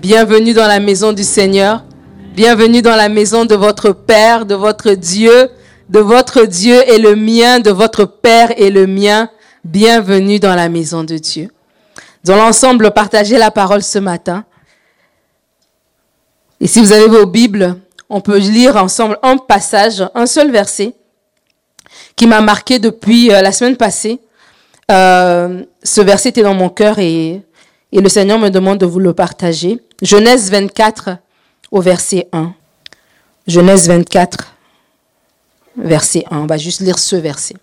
Bienvenue dans la maison du Seigneur. Bienvenue dans la maison de votre Père, de votre Dieu, de votre Dieu et le mien, de votre Père et le mien. Bienvenue dans la maison de Dieu. Dans l'ensemble, partagez la parole ce matin. Et si vous avez vos Bibles, on peut lire ensemble un passage, un seul verset, qui m'a marqué depuis euh, la semaine passée. Euh, ce verset était dans mon cœur et, et le Seigneur me demande de vous le partager. Genèse 24 au verset 1. Genèse 24, verset 1. On va juste lire ce verset.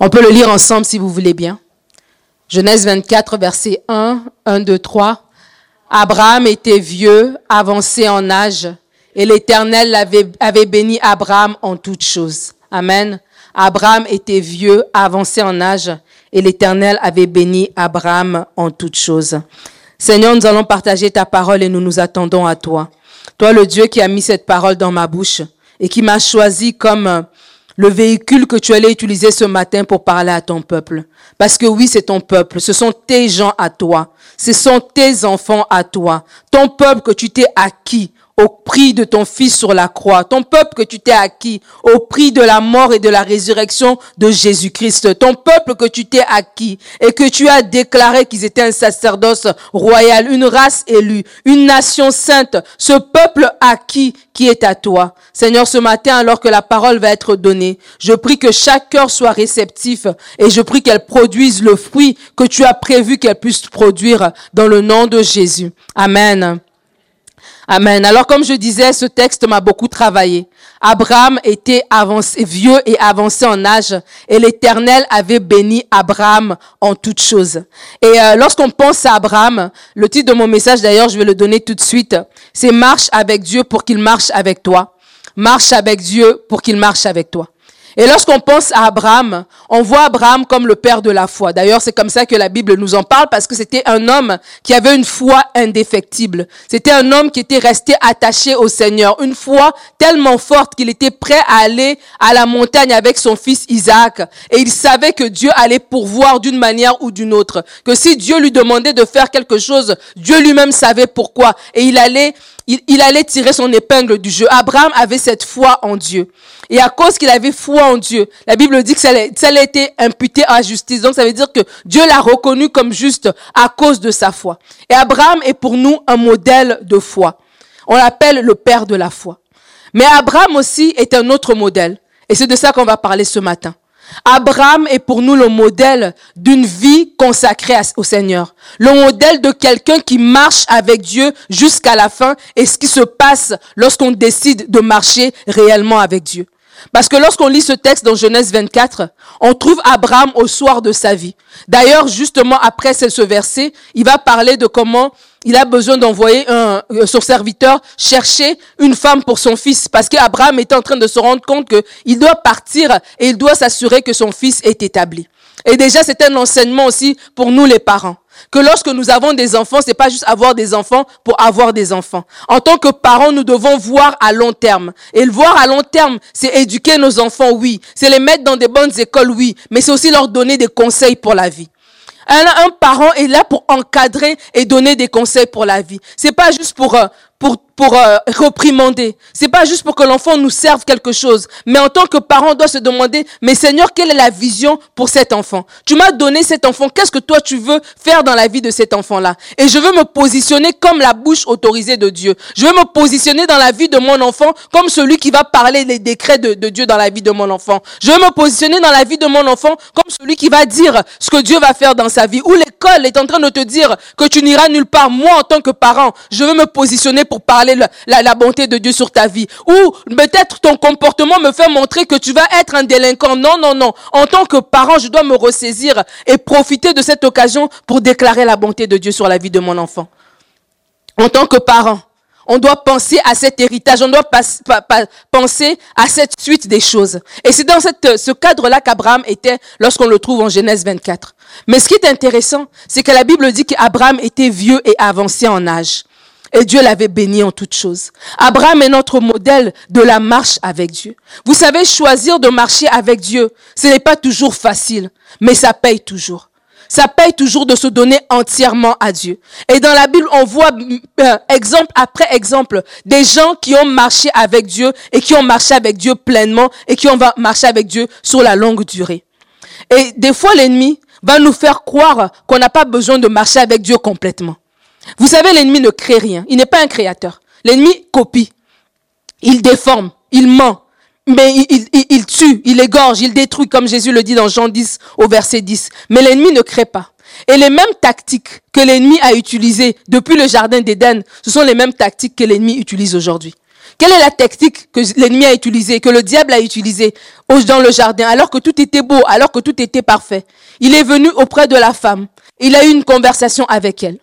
On peut le lire ensemble si vous voulez bien. Genèse 24, verset 1, 1, 2, 3. Abraham était vieux, avancé en âge, et l'Éternel avait, avait béni Abraham en toutes choses. Amen. Abraham était vieux, avancé en âge, et l'Éternel avait béni Abraham en toutes choses. Seigneur, nous allons partager ta parole et nous nous attendons à toi. Toi, le Dieu qui a mis cette parole dans ma bouche et qui m'a choisi comme le véhicule que tu allais utiliser ce matin pour parler à ton peuple. Parce que oui, c'est ton peuple, ce sont tes gens à toi, ce sont tes enfants à toi, ton peuple que tu t'es acquis au prix de ton Fils sur la croix, ton peuple que tu t'es acquis au prix de la mort et de la résurrection de Jésus-Christ, ton peuple que tu t'es acquis et que tu as déclaré qu'ils étaient un sacerdoce royal, une race élue, une nation sainte, ce peuple acquis qui est à toi. Seigneur, ce matin, alors que la parole va être donnée, je prie que chaque cœur soit réceptif et je prie qu'elle produise le fruit que tu as prévu qu'elle puisse produire dans le nom de Jésus. Amen. Amen. Alors comme je disais, ce texte m'a beaucoup travaillé. Abraham était vieux et avancé en âge et l'Éternel avait béni Abraham en toutes choses. Et euh, lorsqu'on pense à Abraham, le titre de mon message d'ailleurs, je vais le donner tout de suite, c'est Marche avec Dieu pour qu'il marche avec toi. Marche avec Dieu pour qu'il marche avec toi. Et lorsqu'on pense à Abraham, on voit Abraham comme le père de la foi. D'ailleurs, c'est comme ça que la Bible nous en parle parce que c'était un homme qui avait une foi indéfectible. C'était un homme qui était resté attaché au Seigneur. Une foi tellement forte qu'il était prêt à aller à la montagne avec son fils Isaac. Et il savait que Dieu allait pourvoir d'une manière ou d'une autre. Que si Dieu lui demandait de faire quelque chose, Dieu lui-même savait pourquoi. Et il allait il, allait tirer son épingle du jeu. Abraham avait cette foi en Dieu. Et à cause qu'il avait foi en Dieu, la Bible dit que ça, a été imputé à justice. Donc ça veut dire que Dieu l'a reconnu comme juste à cause de sa foi. Et Abraham est pour nous un modèle de foi. On l'appelle le père de la foi. Mais Abraham aussi est un autre modèle. Et c'est de ça qu'on va parler ce matin. Abraham est pour nous le modèle d'une vie consacrée au Seigneur. Le modèle de quelqu'un qui marche avec Dieu jusqu'à la fin et ce qui se passe lorsqu'on décide de marcher réellement avec Dieu. Parce que lorsqu'on lit ce texte dans Genèse 24, on trouve Abraham au soir de sa vie. D'ailleurs, justement, après ce verset, il va parler de comment il a besoin d'envoyer euh, son serviteur chercher une femme pour son fils. Parce qu'Abraham est en train de se rendre compte qu'il doit partir et il doit s'assurer que son fils est établi. Et déjà, c'est un enseignement aussi pour nous les parents. Que lorsque nous avons des enfants, c'est pas juste avoir des enfants pour avoir des enfants. En tant que parents, nous devons voir à long terme. Et le voir à long terme, c'est éduquer nos enfants, oui. C'est les mettre dans des bonnes écoles, oui. Mais c'est aussi leur donner des conseils pour la vie. Un, un, parent est là pour encadrer et donner des conseils pour la vie. C'est pas juste pour euh, pour pour euh, reprimander. C'est pas juste pour que l'enfant nous serve quelque chose, mais en tant que parent, on doit se demander, mais Seigneur, quelle est la vision pour cet enfant? Tu m'as donné cet enfant, qu'est-ce que toi tu veux faire dans la vie de cet enfant-là? Et je veux me positionner comme la bouche autorisée de Dieu. Je veux me positionner dans la vie de mon enfant comme celui qui va parler les décrets de, de Dieu dans la vie de mon enfant. Je veux me positionner dans la vie de mon enfant comme celui qui va dire ce que Dieu va faire dans sa vie. Ou l'école est en train de te dire que tu n'iras nulle part. Moi, en tant que parent, je veux me positionner pour parler la, bonté de Dieu sur ta vie. Ou peut-être ton comportement me fait montrer que tu vas être un délinquant. Non, non, non. En tant que parent, je dois me ressaisir et profiter de cette occasion pour déclarer la bonté de Dieu sur la vie de mon enfant. En tant que parent, on doit penser à cet héritage, on doit penser à cette suite des choses. Et c'est dans ce cadre-là qu'Abraham était lorsqu'on le trouve en Genèse 24. Mais ce qui est intéressant, c'est que la Bible dit qu'Abraham était vieux et avancé en âge. Et Dieu l'avait béni en toutes choses. Abraham est notre modèle de la marche avec Dieu. Vous savez, choisir de marcher avec Dieu, ce n'est pas toujours facile, mais ça paye toujours. ça paye toujours de se donner entièrement à Dieu. Et dans la Bible, on voit euh, exemple après exemple des gens qui ont marché avec Dieu et qui ont marché avec Dieu pleinement et qui ont marché avec Dieu sur la longue durée. Et des fois, l'ennemi va nous faire croire qu'on n'a pas besoin de marcher avec Dieu complètement. Vous savez, l'ennemi ne crée rien. Il n'est pas un créateur. L'ennemi copie. Il déforme. Il ment mais il, tue, il égorge, il détruit, comme Jésus le dit dans Jean 10 au verset 10. Mais l'ennemi ne crée pas. Et les mêmes tactiques que l'ennemi a utilisées depuis le jardin d'Éden, ce sont les mêmes tactiques que l'ennemi utilise aujourd'hui. Quelle est la tactique que l'ennemi a utilisée, que le diable a utilisée dans le jardin, alors que tout était beau, alors que tout était parfait? Il est venu auprès de la femme. Il a eu une conversation avec elle.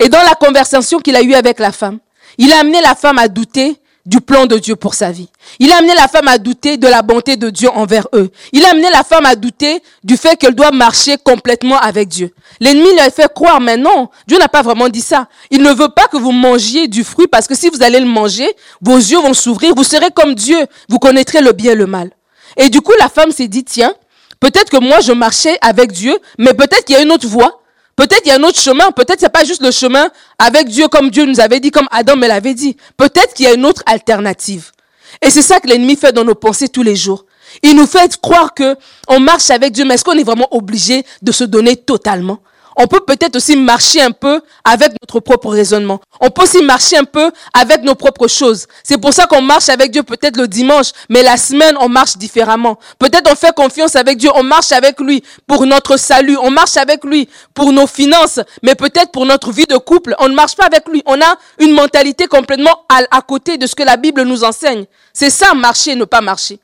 Et dans la conversation qu'il a eue avec la femme, il a amené la femme à douter du plan de Dieu pour sa vie. Il a amené la femme à douter de la bonté de Dieu envers eux. Il a amené la femme à douter du fait qu'elle doit marcher complètement avec Dieu. L'ennemi lui a fait croire, mais non, Dieu n'a pas vraiment dit ça. Il ne veut pas que vous mangiez du fruit parce que si vous allez le manger, vos yeux vont s'ouvrir, vous serez comme Dieu, vous connaîtrez le bien et le mal. Et du coup, la femme s'est dit, tiens, peut-être que moi je marchais avec Dieu, mais peut-être qu'il y a une autre voie Peut-être il y a un autre chemin, peut-être c'est pas juste le chemin avec Dieu comme Dieu nous avait dit, comme Adam me l'avait dit. Peut-être qu'il y a une autre alternative. Et c'est ça que l'ennemi fait dans nos pensées tous les jours. Il nous fait croire que on marche avec Dieu, mais est-ce qu'on est vraiment obligé de se donner totalement? On peut peut-être aussi marcher un peu avec notre propre raisonnement. On peut aussi marcher un peu avec nos propres choses. C'est pour ça qu'on marche avec Dieu peut-être le dimanche, mais la semaine, on marche différemment. Peut-être on fait confiance avec Dieu, on marche avec lui pour notre salut, on marche avec lui pour nos finances, mais peut-être pour notre vie de couple, on ne marche pas avec lui. On a une mentalité complètement à, à côté de ce que la Bible nous enseigne. C'est ça, marcher, ne pas marcher.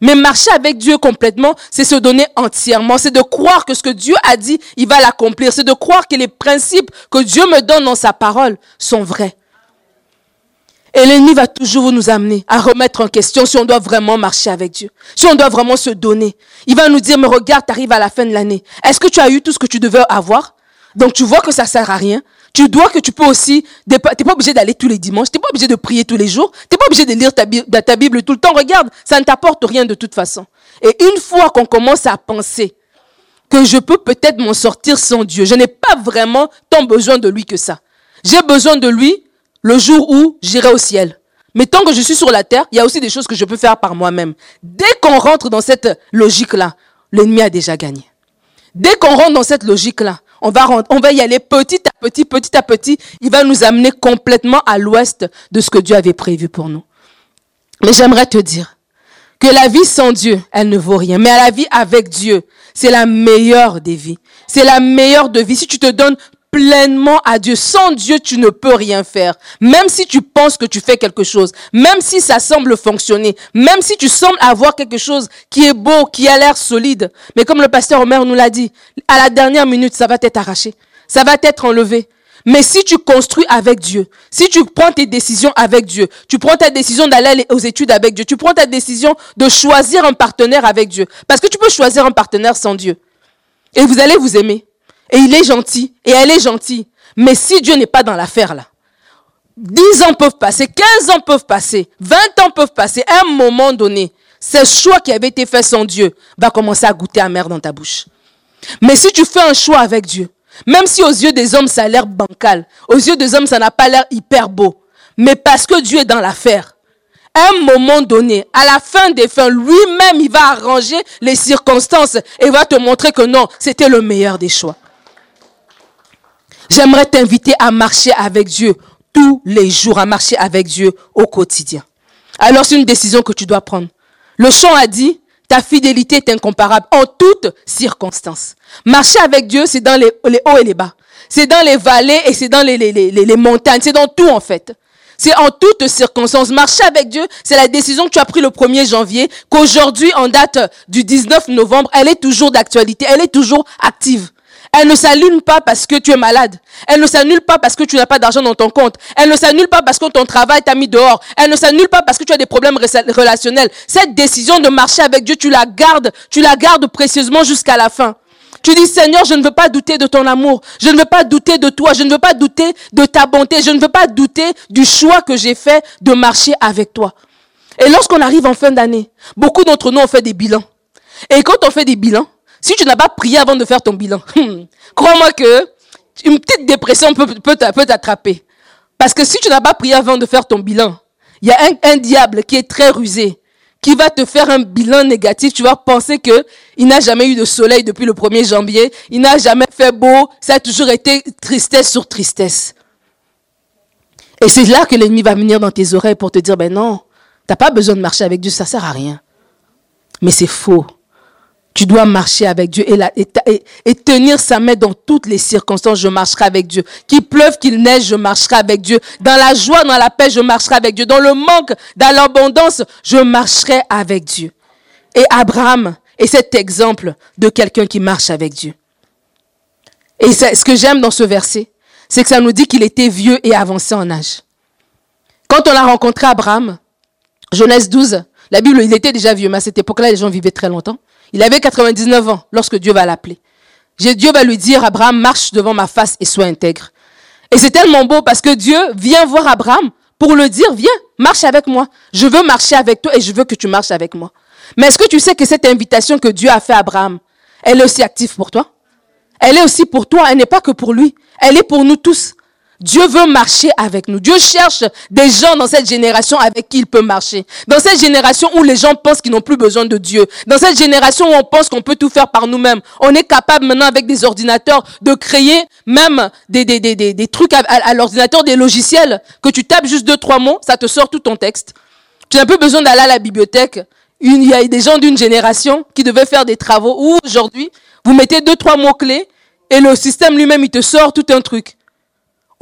Mais marcher avec Dieu complètement, c'est se donner entièrement. C'est de croire que ce que Dieu a dit, il va l'accomplir. C'est de croire que les principes que Dieu me donne dans sa parole sont vrais. Et l'ennemi va toujours nous amener à remettre en question si on doit vraiment marcher avec Dieu, si on doit vraiment se donner. Il va nous dire, mais regarde, tu arrives à la fin de l'année. Est-ce que tu as eu tout ce que tu devais avoir? Donc tu vois que ça sert à rien. Tu dois que tu peux aussi, t'es pas obligé d'aller tous les dimanches, t'es pas obligé de prier tous les jours, t'es pas obligé de lire ta, ta Bible tout le temps. Regarde, ça ne t'apporte rien de toute façon. Et une fois qu'on commence à penser que je peux peut-être m'en sortir sans Dieu, je n'ai pas vraiment tant besoin de lui que ça. J'ai besoin de lui le jour où j'irai au ciel. Mais tant que je suis sur la terre, il y a aussi des choses que je peux faire par moi-même. Dès qu'on rentre dans cette logique-là, l'ennemi a déjà gagné. Dès qu'on rentre dans cette logique-là, on va, y aller petit à petit, petit à petit. Il va nous amener complètement à l'ouest de ce que Dieu avait prévu pour nous. Mais j'aimerais te dire que la vie sans Dieu, elle ne vaut rien. Mais la vie avec Dieu, c'est la meilleure des vies. C'est la meilleure de vie. Si tu te donnes pleinement à Dieu. Sans Dieu, tu ne peux rien faire. Même si tu penses que tu fais quelque chose, même si ça semble fonctionner, même si tu sembles avoir quelque chose qui est beau, qui a l'air solide. Mais comme le pasteur Omer nous l'a dit, à la dernière minute, ça va t'être arraché. Ça va t'être enlevé. Mais si tu construis avec Dieu, si tu prends tes décisions avec Dieu, tu prends ta décision d'aller aux études avec Dieu, tu prends ta décision de choisir un partenaire avec Dieu. Parce que tu peux choisir un partenaire sans Dieu. Et vous allez vous aimer et il est gentil, et elle est gentille. Mais si Dieu n'est pas dans l'affaire là, 10 ans peuvent passer, 15 ans peuvent passer, 20 ans peuvent passer, un moment donné, ce choix qui avait été fait sans Dieu va commencer à goûter amer dans ta bouche. Mais si tu fais un choix avec Dieu, même si aux yeux des hommes ça a l'air bancal, aux yeux des hommes ça n'a pas l'air hyper beau, mais parce que Dieu est dans l'affaire, un moment donné, à la fin des fins, lui-même, il va arranger les circonstances et va te montrer que non, c'était le meilleur des choix. J'aimerais t'inviter à marcher avec Dieu tous les jours, à marcher avec Dieu au quotidien. Alors c'est une décision que tu dois prendre. Le chant a dit, ta fidélité est incomparable en toutes circonstances. Marcher avec Dieu, c'est dans les, hauts et les bas. C'est dans les vallées et c'est dans les, les, montagnes. C'est dans tout en fait. C'est en toutes circonstances. Marcher avec Dieu, c'est la décision que tu as prise le 1er janvier, qu'aujourd'hui, en date du 19 novembre, elle est toujours d'actualité, elle est toujours active. Elle ne s'allume pas parce que tu es malade. Elle ne s'annule pas parce que tu n'as pas d'argent dans ton compte. Elle ne s'annule pas parce que ton travail t'a mis dehors. Elle ne s'annule pas parce que tu as des problèmes relationnels. Cette décision de marcher avec Dieu, tu la gardes, tu la gardes précieusement jusqu'à la fin. Tu dis, Seigneur, je ne veux pas douter de ton amour. Je ne veux pas douter de toi. Je ne veux pas douter de ta bonté. Je ne veux pas douter du choix que j'ai fait de marcher avec toi. Et lorsqu'on arrive en fin d'année, beaucoup d'entre nous ont fait des bilans. Et quand on fait des bilans, Si tu n'as pas prié avant de faire ton bilan, crois-moi que une petite dépression peut, t'attraper. Parce que si tu n'as pas prié avant de faire ton bilan, il y a un, un, diable qui est très rusé, qui va te faire un bilan négatif. Tu vas penser que il n'a jamais eu de soleil depuis le 1er janvier, il n'a jamais fait beau, ça a toujours été tristesse sur tristesse. Et c'est là que l'ennemi va venir dans tes oreilles pour te dire, ben non, t'as pas besoin de marcher avec Dieu, ça sert à rien. Mais c'est faux. Tu dois marcher avec Dieu et, tenir sa main dans toutes les circonstances. Je marcherai avec Dieu. Qu'il pleuve, qu'il neige, je marcherai avec Dieu. Dans la joie, dans la paix, je marcherai avec Dieu. Dans le manque, dans l'abondance, je marcherai avec Dieu. Et Abraham est cet exemple de quelqu'un qui marche avec Dieu. Et ce que j'aime dans ce verset, c'est que ça nous dit qu'il était vieux et avancé en âge. Quand on a rencontré Abraham, Genèse 12, la Bible, il était déjà vieux, mais à cette époque-là, les gens vivaient très longtemps. Il avait 99 ans lorsque Dieu va l'appeler. Dieu va lui dire, Abraham, marche devant ma face et sois intègre. Et c'est tellement beau parce que Dieu vient voir Abraham pour le dire, viens, marche avec moi. Je veux marcher avec toi et je veux que tu marches avec moi. Mais est-ce que tu sais que cette invitation que Dieu a fait à Abraham, elle est aussi active pour toi? Elle est aussi pour toi, elle n'est pas que pour lui. Elle est pour nous tous. Dieu veut marcher avec nous. Dieu cherche des gens dans cette génération avec qui il peut marcher. Dans cette génération où les gens pensent qu'ils n'ont plus besoin de Dieu. Dans cette génération où on pense qu'on peut tout faire par nous-mêmes. On est capable maintenant avec des ordinateurs de créer même des, des, des, des, trucs à, l'ordinateur, des logiciels que tu tapes juste deux, trois mots, ça te sort tout ton texte. Tu n'as plus besoin d'aller à la bibliothèque. Il y a des gens d'une génération qui devaient faire des travaux où aujourd'hui, vous mettez deux, trois mots clés et le système lui-même, il te sort tout un truc.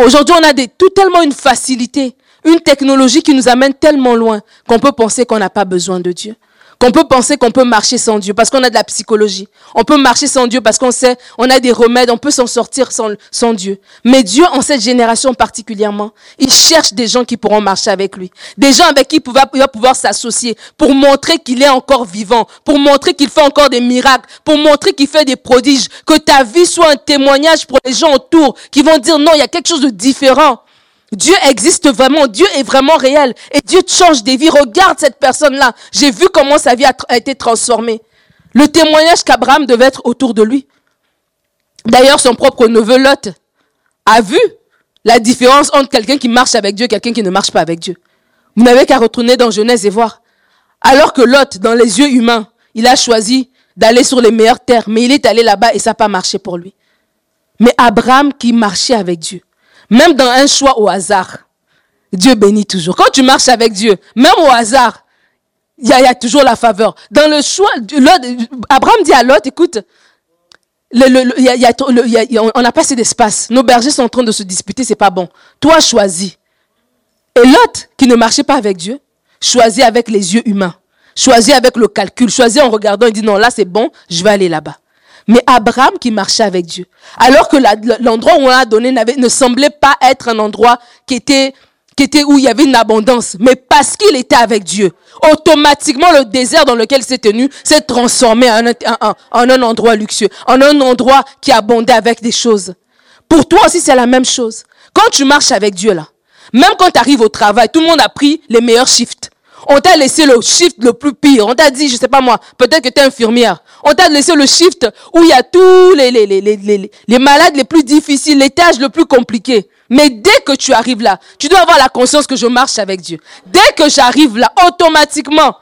Aujourd'hui, on a des, tout tellement une facilité, une technologie qui nous amène tellement loin qu'on peut penser qu'on n'a pas besoin de Dieu. Qu'on peut penser qu'on peut marcher sans Dieu parce qu'on a de la psychologie. On peut marcher sans Dieu parce qu'on sait, on a des remèdes, on peut s'en sortir sans, Dieu. Mais Dieu, en cette génération particulièrement, il cherche des gens qui pourront marcher avec lui. Des gens avec qui il va pouvoir s'associer pour montrer qu'il est encore vivant, pour montrer qu'il fait encore des miracles, pour montrer qu'il fait des prodiges, que ta vie soit un témoignage pour les gens autour qui vont dire non, il y a quelque chose de différent. Dieu existe vraiment, Dieu est vraiment réel et Dieu change des vies. Regarde cette personne-là. J'ai vu comment sa vie a, été transformée. Le témoignage qu'Abraham devait être autour de lui. D'ailleurs, son propre neveu Lot a vu la différence entre quelqu'un qui marche avec Dieu et quelqu'un qui ne marche pas avec Dieu. Vous n'avez qu'à retourner dans Genèse et voir. Alors que Lot, dans les yeux humains, il a choisi d'aller sur les meilleures terres, mais il est allé là-bas et ça n'a pas marché pour lui. Mais Abraham qui marchait avec Dieu, même dans un choix au hasard, Dieu bénit toujours. Quand tu marches avec Dieu, même au hasard, il y, a, toujours la faveur. Dans le choix, Abraham dit à Lot, écoute, on n'a pas assez d'espace. Nos bergers sont en train de se disputer, c'est pas bon. Toi, choisis. Et Lot, qui ne marchait pas avec Dieu, choisit avec les yeux humains. Choisit avec le calcul. Choisit en regardant, il dit non, là c'est bon, je vais aller là-bas mais Abraham qui marchait avec Dieu. Alors que l'endroit où on a donné ne semblait pas être un endroit qui était, qui était où il y avait une abondance, mais parce qu'il était avec Dieu, automatiquement le désert dans lequel il s'est tenu s'est transformé en un, en un endroit luxueux, en un endroit qui abondait avec des choses. Pour toi aussi, c'est la même chose. Quand tu marches avec Dieu là, même quand tu arrives au travail, tout le monde a pris les meilleurs shifts. On t'a laissé le shift le plus pire. On t'a dit, je sais pas moi, peut-être que tu es infirmière. On t'a laissé le shift où il y a tous les, malades les plus difficiles, les tâches les plus compliquées. Mais dès que tu arrives là, tu dois avoir la conscience que je marche avec Dieu. Dès que j'arrive là, automatiquement,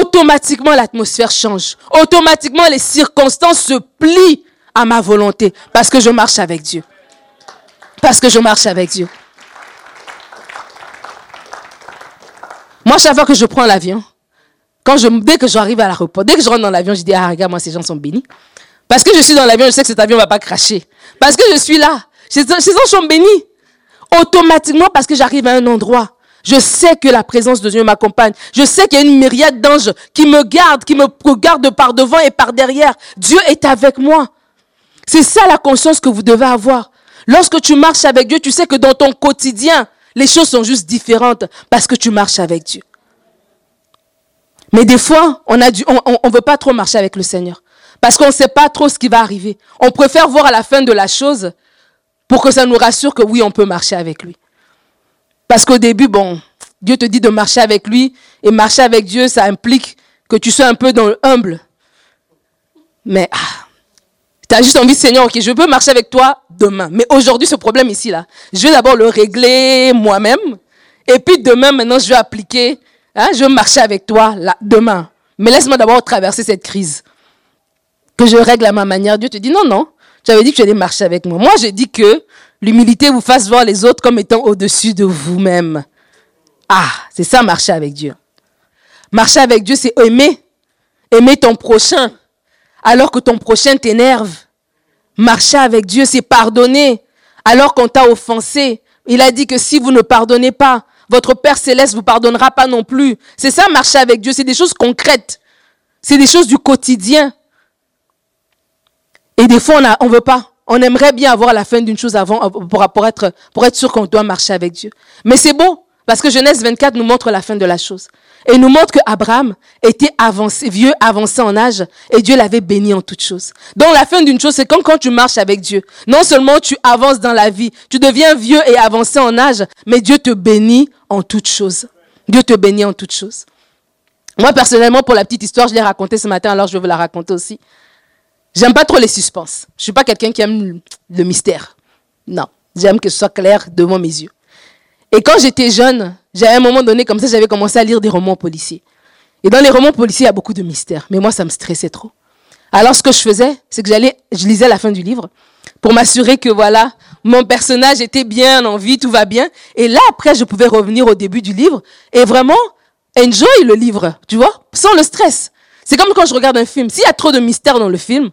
automatiquement l'atmosphère change. Automatiquement les circonstances se plient à ma volonté parce que je marche avec Dieu. Parce que je marche avec Dieu. Moi, chaque fois que je prends l'avion, quand je, dès que j'arrive à l'aéroport, dès que je rentre dans l'avion, je dis, ah, regarde, moi, ces gens sont bénis. Parce que je suis dans l'avion, je sais que cet avion ne va pas cracher. Parce que je suis là. Ces gens sont bénis. Automatiquement, parce que j'arrive à un endroit. Je sais que la présence de Dieu m'accompagne. Je sais qu'il y a une myriade d'anges qui me gardent, qui me regardent par devant et par derrière. Dieu est avec moi. C'est ça la conscience que vous devez avoir. Lorsque tu marches avec Dieu, tu sais que dans ton quotidien, les choses sont juste différentes parce que tu marches avec Dieu. Mais des fois, on a on, on veut pas trop marcher avec le Seigneur. Parce qu'on ne sait pas trop ce qui va arriver. On préfère voir à la fin de la chose pour que ça nous rassure que oui, on peut marcher avec lui. Parce qu'au début, bon, Dieu te dit de marcher avec lui. Et marcher avec Dieu, ça implique que tu sois un peu dans le humble. Mais ah, tu as juste envie, Seigneur, ok, je peux marcher avec toi demain. Mais aujourd'hui, ce problème ici, là, je vais d'abord le régler moi-même. Et puis demain, maintenant, je vais appliquer, hein, je vais marcher avec toi là, demain. Mais laisse-moi d'abord traverser cette crise. Que je règle à ma manière. Dieu te dit, non, non, tu avais dit que tu allais marcher avec moi. Moi, j'ai dit que l'humilité vous fasse voir les autres comme étant au-dessus de vous-même. Ah, c'est ça, marcher avec Dieu. Marcher avec Dieu, c'est aimer. Aimer ton prochain alors que ton prochain t'énerve. Marcher avec Dieu, c'est pardonner alors qu'on t'a offensé. Il a dit que si vous ne pardonnez pas, votre Père céleste vous pardonnera pas non plus. C'est ça, marcher avec Dieu. C'est des choses concrètes. C'est des choses du quotidien. Et des fois, on ne veut pas. On aimerait bien avoir la fin d'une chose avant pour, être, pour être sûr qu'on doit marcher avec Dieu. Mais c'est beau, parce que Genèse 24 nous montre la fin de la chose. Et nous montre que Abraham était avancé, vieux, avancé en âge, et Dieu l'avait béni en toutes choses. Donc la fin d'une chose, c'est comme quand tu marches avec Dieu. Non seulement tu avances dans la vie, tu deviens vieux et avancé en âge, mais Dieu te bénit en toutes choses. Dieu te bénit en toutes choses. Moi, personnellement, pour la petite histoire, je l'ai racontée ce matin, alors je vais vous la raconter aussi. J'aime pas trop les suspens. Je suis pas quelqu'un qui aime le mystère. Non. J'aime que ce soit clair devant mes yeux. Et quand j'étais jeune, j'avais un moment donné, comme ça, j'avais commencé à lire des romans policiers. Et dans les romans policiers, il y a beaucoup de mystères. Mais moi, ça me stressait trop. Alors, ce que je faisais, c'est que j'allais, je lisais la fin du livre pour m'assurer que voilà, mon personnage était bien en vie, tout va bien. Et là, après, je pouvais revenir au début du livre et vraiment enjoy le livre, tu vois, sans le stress. C'est comme quand je regarde un film. S'il y a trop de mystères dans le film,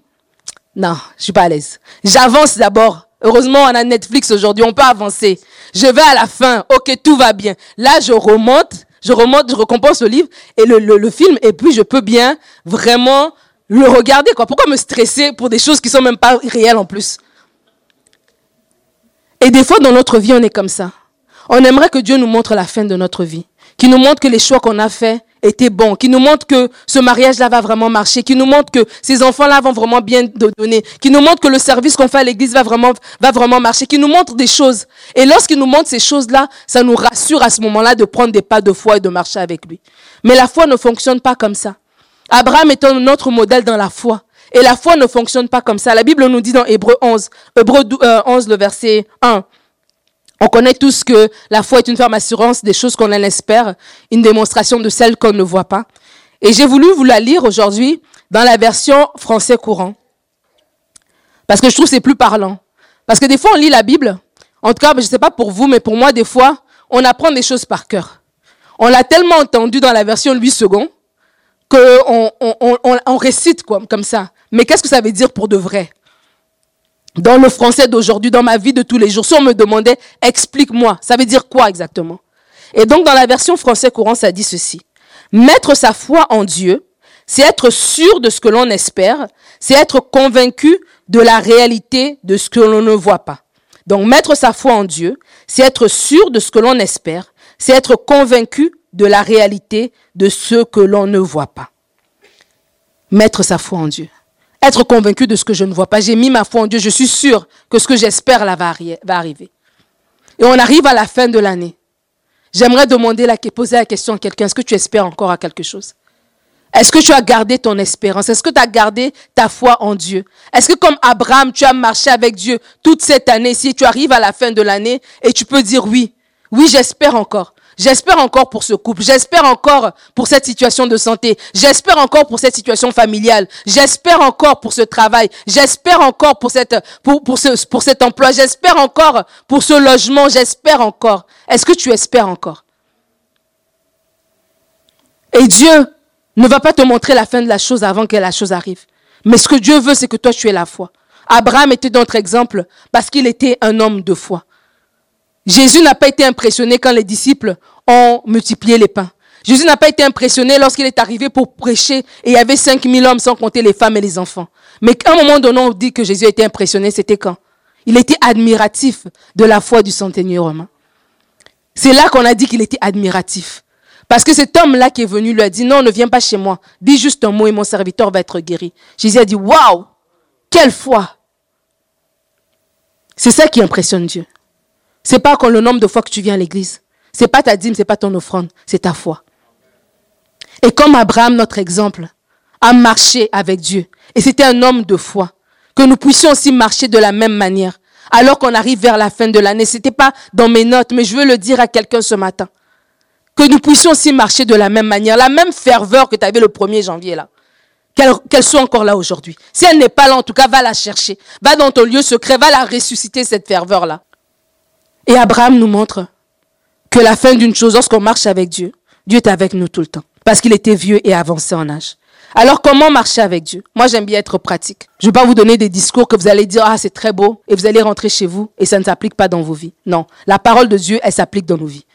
non, je suis pas à l'aise. J'avance d'abord. Heureusement, on a Netflix aujourd'hui, on peut avancer. Je vais à la fin, ok, tout va bien. Là, je remonte, je remonte, je récompense le livre et le, film, et puis je peux bien vraiment le regarder. Quoi. Pourquoi me stresser pour des choses qui sont même pas réelles en plus? Et des fois, dans notre vie, on est comme ça. On aimerait que Dieu nous montre la fin de notre vie, qu'il nous montre que les choix qu'on a faits était bon, qui nous montre que ce mariage-là va vraiment marcher, qui nous montre que ces enfants-là vont vraiment bien donner, qui nous montre que le service qu'on fait à l'église va vraiment, va marcher, qui nous montre des choses. Et lorsqu'il nous montre ces choses-là, ça nous rassure à ce moment-là de prendre des pas de foi et de marcher avec lui. Mais la foi ne fonctionne pas comme ça. Abraham est notre modèle dans la foi. Et la foi ne fonctionne pas comme ça. La Bible nous dit dans Hébreu 11, Hébreu 11, le verset 1, on connaît tous que la foi est une ferme assurance des choses qu'on en espère, une démonstration de celles qu'on ne voit pas. Et j'ai voulu vous la lire aujourd'hui dans la version français courant. Parce que je trouve que c'est plus parlant. Parce que des fois, on lit la Bible. En tout cas, je ne sais pas pour vous, mais pour moi, des fois, on apprend des choses par cœur. On l'a tellement entendu dans la version 8 secondes qu'on on, on, récite comme ça. Mais qu'est-ce que ça veut dire pour de vrai? Dans le français d'aujourd'hui, dans ma vie de tous les jours, si on me demandait, explique-moi, ça veut dire quoi exactement? Et donc, dans la version français courant, ça dit ceci. Mettre sa foi en Dieu, c'est être sûr de ce que l'on espère, c'est être convaincu de la réalité de ce que l'on ne voit pas. Donc, mettre sa foi en Dieu, c'est être sûr de ce que l'on espère, c'est être convaincu de la réalité de ce que l'on ne voit pas. Mettre sa foi en Dieu être convaincu de ce que je ne vois pas. J'ai mis ma foi en Dieu. Je suis sûr que ce que j'espère là va, arriver. Et on arrive à la fin de l'année. J'aimerais demander poser la question à quelqu'un. Est-ce que tu espères encore à quelque chose? Est-ce que tu as gardé ton espérance? Est-ce que tu as gardé ta foi en Dieu? Est-ce que comme Abraham, tu as marché avec Dieu toute cette année, si tu arrives à la fin de l'année et tu peux dire oui, oui, j'espère encore. J'espère encore pour ce couple. J'espère encore pour cette situation de santé. J'espère encore pour cette situation familiale. J'espère encore pour ce travail. J'espère encore pour cette, pour, pour ce, pour cet emploi. J'espère encore pour ce logement. J'espère encore. Est-ce que tu espères encore? Et Dieu ne va pas te montrer la fin de la chose avant que la chose arrive. Mais ce que Dieu veut, c'est que toi, tu aies la foi. Abraham était notre exemple parce qu'il était un homme de foi. Jésus n'a pas été impressionné quand les disciples ont multiplié les pains. Jésus n'a pas été impressionné lorsqu'il est arrivé pour prêcher et il y avait 5000 hommes sans compter les femmes et les enfants. Mais à un moment donné, on dit que Jésus a été impressionné, c'était quand? Il était admiratif de la foi du centenier romain. C'est là qu'on a dit qu'il était admiratif. Parce que cet homme-là qui est venu lui a dit, non, ne viens pas chez moi. Dis juste un mot et mon serviteur va être guéri. Jésus a dit, waouh, quelle foi. C'est ça qui impressionne Dieu. C'est pas quand le nombre de fois que tu viens à l'église. C'est pas ta dîme, c'est pas ton offrande, c'est ta foi. Et comme Abraham, notre exemple, a marché avec Dieu. Et c'était un homme de foi. Que nous puissions aussi marcher de la même manière. Alors qu'on arrive vers la fin de l'année. C'était pas dans mes notes, mais je veux le dire à quelqu'un ce matin. Que nous puissions aussi marcher de la même manière. La même ferveur que tu avais le 1er janvier là. Qu'elle soit encore là aujourd'hui. Si elle n'est pas là, en tout cas, va la chercher. Va dans ton lieu secret, va la ressusciter, cette ferveur-là. Et Abraham nous montre que la fin d'une chose, lorsqu'on marche avec Dieu, Dieu est avec nous tout le temps. Parce qu'il était vieux et avancé en âge. Alors comment marcher avec Dieu? Moi j'aime bien être pratique. Je ne vais pas vous donner des discours que vous allez dire ah c'est très beau et vous allez rentrer chez vous et ça ne s'applique pas dans vos vies. Non, la parole de Dieu elle s'applique dans nos vies.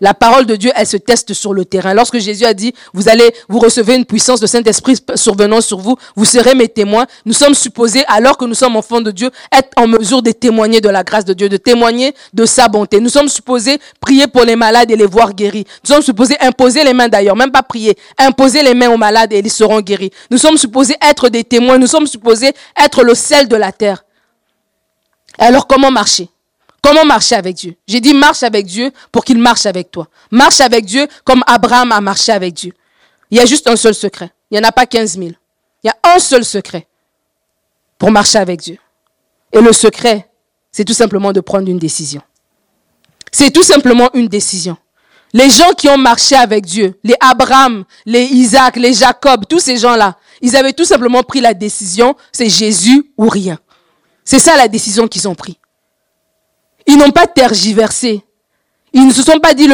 La parole de Dieu, elle se teste sur le terrain. Lorsque Jésus a dit, vous allez, vous recevez une puissance de Saint-Esprit survenant sur vous, vous serez mes témoins. Nous sommes supposés, alors que nous sommes enfants de Dieu, être en mesure de témoigner de la grâce de Dieu, de témoigner de sa bonté. Nous sommes supposés prier pour les malades et les voir guéris. Nous sommes supposés imposer les mains d'ailleurs, même pas prier, imposer les mains aux malades et ils seront guéris. Nous sommes supposés être des témoins. Nous sommes supposés être le sel de la terre. Alors comment marcher? Comment marcher avec Dieu? J'ai dit marche avec Dieu pour qu'il marche avec toi. Marche avec Dieu comme Abraham a marché avec Dieu. Il y a juste un seul secret. Il n'y en a pas 15 000. Il y a un seul secret pour marcher avec Dieu. Et le secret, c'est tout simplement de prendre une décision. C'est tout simplement une décision. Les gens qui ont marché avec Dieu, les Abraham, les Isaac, les Jacob, tous ces gens-là, ils avaient tout simplement pris la décision, c'est Jésus ou rien. C'est ça la décision qu'ils ont pris. Ils n'ont pas tergiversé. Ils ne se sont pas dit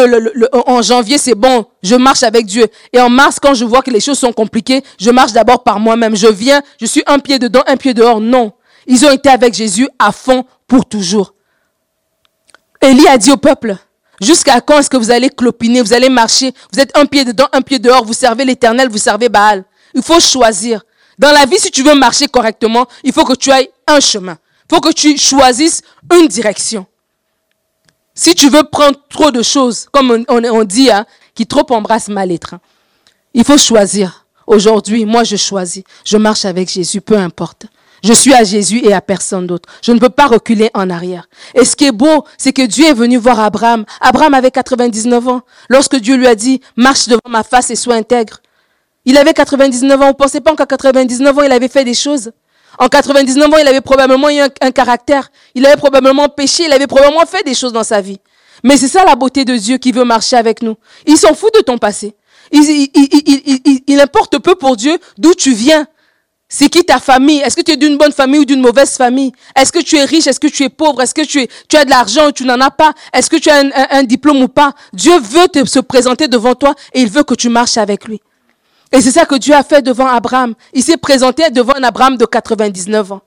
en janvier c'est bon, je marche avec Dieu. Et en mars, quand je vois que les choses sont compliquées, je marche d'abord par moi-même. Je viens, je suis un pied dedans, un pied dehors. Non. Ils ont été avec Jésus à fond pour toujours. Élie a dit au peuple, jusqu'à quand est-ce que vous allez clopiner, vous allez marcher, vous êtes un pied dedans, un pied dehors, vous servez l'éternel, vous servez Baal. Il faut choisir. Dans la vie, si tu veux marcher correctement, il faut que tu ailles un chemin. Il faut que tu choisisses une direction. Si tu veux prendre trop de choses, comme on, dit, hein, qui trop embrasse mal être, hein, il faut choisir. Aujourd'hui, moi, je choisis. Je marche avec Jésus, peu importe. Je suis à Jésus et à personne d'autre. Je ne peux pas reculer en arrière. Et ce qui est beau, c'est que Dieu est venu voir Abraham. Abraham avait 99 ans. Lorsque Dieu lui a dit, marche devant ma face et sois intègre. Il avait 99 ans. Vous pensez pas qu'à 99 ans, il avait fait des choses? En 99 ans, il avait probablement eu un, caractère. Il avait probablement péché. Il avait probablement fait des choses dans sa vie. Mais c'est ça la beauté de Dieu qui veut marcher avec nous. Il s'en fout de ton passé. Il, il, il, importe peu pour Dieu d'où tu viens. C'est qui ta famille? Est-ce que tu es d'une bonne famille ou d'une mauvaise famille? Est-ce que tu es riche? Est-ce que tu es pauvre? Est-ce que tu, es, tu as de l'argent ou tu n'en as pas? Est-ce que tu as un, un diplôme ou pas? Dieu veut te, se présenter devant toi et il veut que tu marches avec lui. Et c'est ça que Dieu a fait devant Abraham. Il s'est présenté devant un Abraham de 99 ans.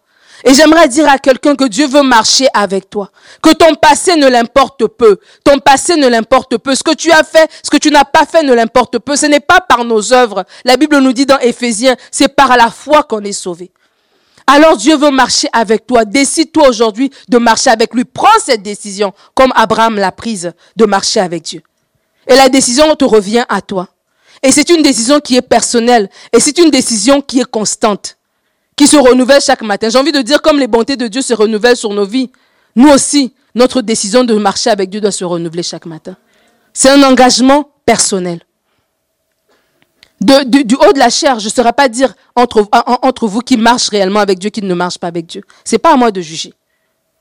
Et j'aimerais dire à quelqu'un que Dieu veut marcher avec toi. Que ton passé ne l'importe peu. Ton passé ne l'importe peu. Ce que tu as fait, ce que tu n'as pas fait ne l'importe peu. Ce n'est pas par nos œuvres. La Bible nous dit dans Éphésiens, c'est par la foi qu'on est sauvé. Alors Dieu veut marcher avec toi. Décide-toi aujourd'hui de marcher avec lui. Prends cette décision comme Abraham l'a prise de marcher avec Dieu. Et la décision te revient à toi. Et c'est une décision qui est personnelle. Et c'est une décision qui est constante. Qui se renouvelle chaque matin. J'ai envie de dire, comme les bontés de Dieu se renouvellent sur nos vies, nous aussi, notre décision de marcher avec Dieu doit se renouveler chaque matin. C'est un engagement personnel. du haut de la chair, je ne saurais pas dire entre, entre vous qui marchent réellement avec Dieu, qui ne marchent pas avec Dieu. C'est pas à moi de juger.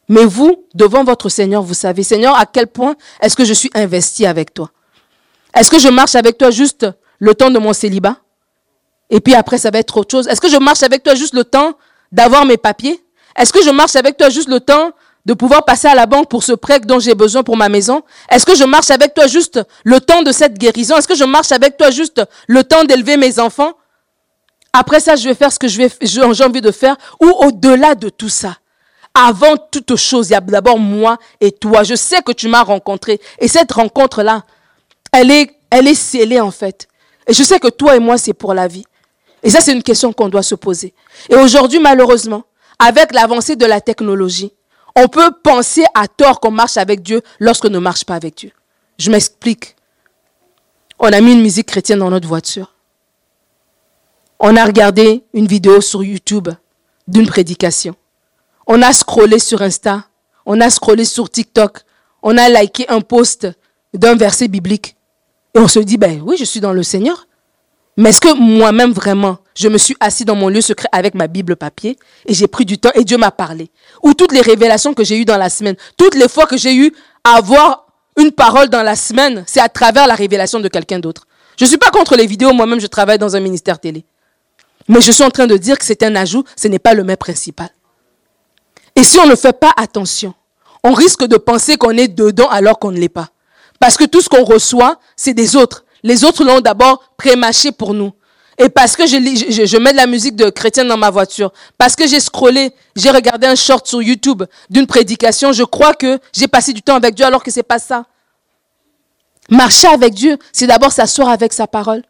Mais vous, devant votre Seigneur, vous savez, Seigneur, à quel point est-ce que je suis investi avec toi? Est-ce que je marche avec toi juste le temps de mon célibat. Et puis après, ça va être autre chose. Est-ce que je marche avec toi juste le temps d'avoir mes papiers? Est-ce que je marche avec toi juste le temps de pouvoir passer à la banque pour ce prêt dont j'ai besoin pour ma maison? Est-ce que je marche avec toi juste le temps de cette guérison? Est-ce que je marche avec toi juste le temps d'élever mes enfants? Après ça, je vais faire ce que j'ai envie de faire. Ou au-delà de tout ça, avant toute chose, il y a d'abord moi et toi. Je sais que tu m'as rencontré. Et cette rencontre-là, elle est, elle est scellée en fait. Et je sais que toi et moi, c'est pour la vie. Et ça, c'est une question qu'on doit se poser. Et aujourd'hui, malheureusement, avec l'avancée de la technologie, on peut penser à tort qu'on marche avec Dieu lorsqu'on ne marche pas avec Dieu. Je m'explique. On a mis une musique chrétienne dans notre voiture. On a regardé une vidéo sur YouTube d'une prédication. On a scrollé sur Insta. On a scrollé sur TikTok. On a liké un post d'un verset biblique. On se dit, ben oui, je suis dans le Seigneur. Mais est-ce que moi-même vraiment, je me suis assis dans mon lieu secret avec ma Bible papier et j'ai pris du temps et Dieu m'a parlé? Ou toutes les révélations que j'ai eues dans la semaine, toutes les fois que j'ai eu à avoir une parole dans la semaine, c'est à travers la révélation de quelqu'un d'autre. Je ne suis pas contre les vidéos, moi-même je travaille dans un ministère télé. Mais je suis en train de dire que c'est un ajout, ce n'est pas le maître principal. Et si on ne fait pas attention, on risque de penser qu'on est dedans alors qu'on ne l'est pas. Parce que tout ce qu'on reçoit, c'est des autres. Les autres l'ont d'abord prémâché pour nous. Et parce que je, je, je, mets de la musique de chrétien dans ma voiture, parce que j'ai scrollé, j'ai regardé un short sur YouTube d'une prédication, je crois que j'ai passé du temps avec Dieu alors que c'est pas ça. Marcher avec Dieu, c'est d'abord s'asseoir avec sa parole.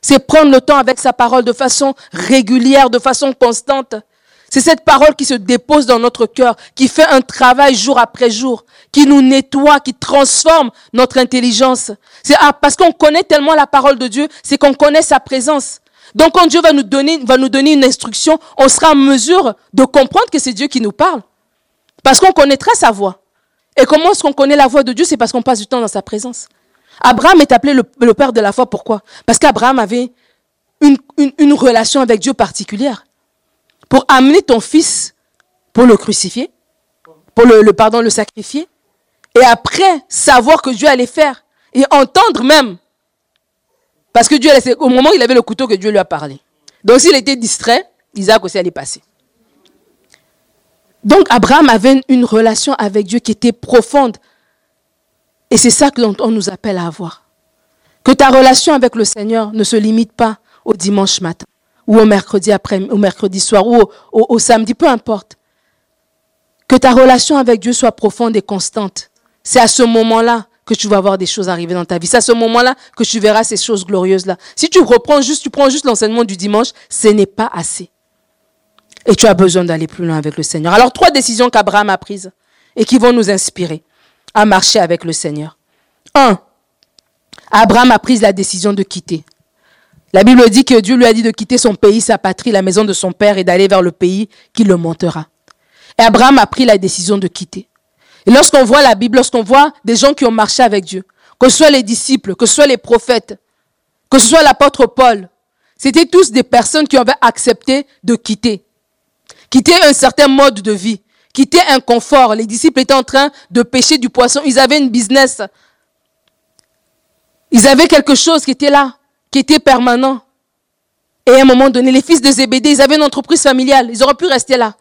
C'est prendre le temps avec sa parole de façon régulière, de façon constante. C'est cette parole qui se dépose dans notre cœur, qui fait un travail jour après jour, qui nous nettoie, qui transforme notre intelligence. C'est ah, parce qu'on connaît tellement la parole de Dieu, c'est qu'on connaît sa présence. Donc quand Dieu va nous donner, va nous donner une instruction, on sera en mesure de comprendre que c'est Dieu qui nous parle. Parce qu'on connaîtra sa voix. Et comment est-ce qu'on connaît la voix de Dieu? C'est parce qu'on passe du temps dans sa présence. Abraham est appelé le, père de la foi. Pourquoi? Parce qu'Abraham avait une, une relation avec Dieu particulière pour amener ton fils pour le crucifier, pour le, pardon, le sacrifier, et après savoir que Dieu allait faire, et entendre même, parce que Dieu, au moment où il avait le couteau que Dieu lui a parlé. Donc s'il était distrait, Isaac aussi allait passer. Donc Abraham avait une relation avec Dieu qui était profonde. Et c'est ça que on nous appelle à avoir. Que ta relation avec le Seigneur ne se limite pas au dimanche matin ou au mercredi après, au mercredi soir, ou au, samedi, peu importe. Que ta relation avec Dieu soit profonde et constante. C'est à ce moment-là que tu vas voir des choses arriver dans ta vie. C'est à ce moment-là que tu verras ces choses glorieuses-là. Si tu reprends juste, tu prends juste l'enseignement du dimanche, ce n'est pas assez. Et tu as besoin d'aller plus loin avec le Seigneur. Alors, trois décisions qu'Abraham a prises et qui vont nous inspirer à marcher avec le Seigneur. Un, Abraham a pris la décision de quitter. La Bible dit que Dieu lui a dit de quitter son pays, sa patrie, la maison de son père et d'aller vers le pays qui le montera. Et Abraham a pris la décision de quitter. Et lorsqu'on voit la Bible, lorsqu'on voit des gens qui ont marché avec Dieu, que ce soit les disciples, que ce soit les prophètes, que ce soit l'apôtre Paul, c'était tous des personnes qui avaient accepté de quitter. Quitter un certain mode de vie, quitter un confort. Les disciples étaient en train de pêcher du poisson, ils avaient une business. Ils avaient quelque chose qui était là qui était permanent. Et à un moment donné, les fils de Zébédée, ils avaient une entreprise familiale. Ils auraient pu rester là.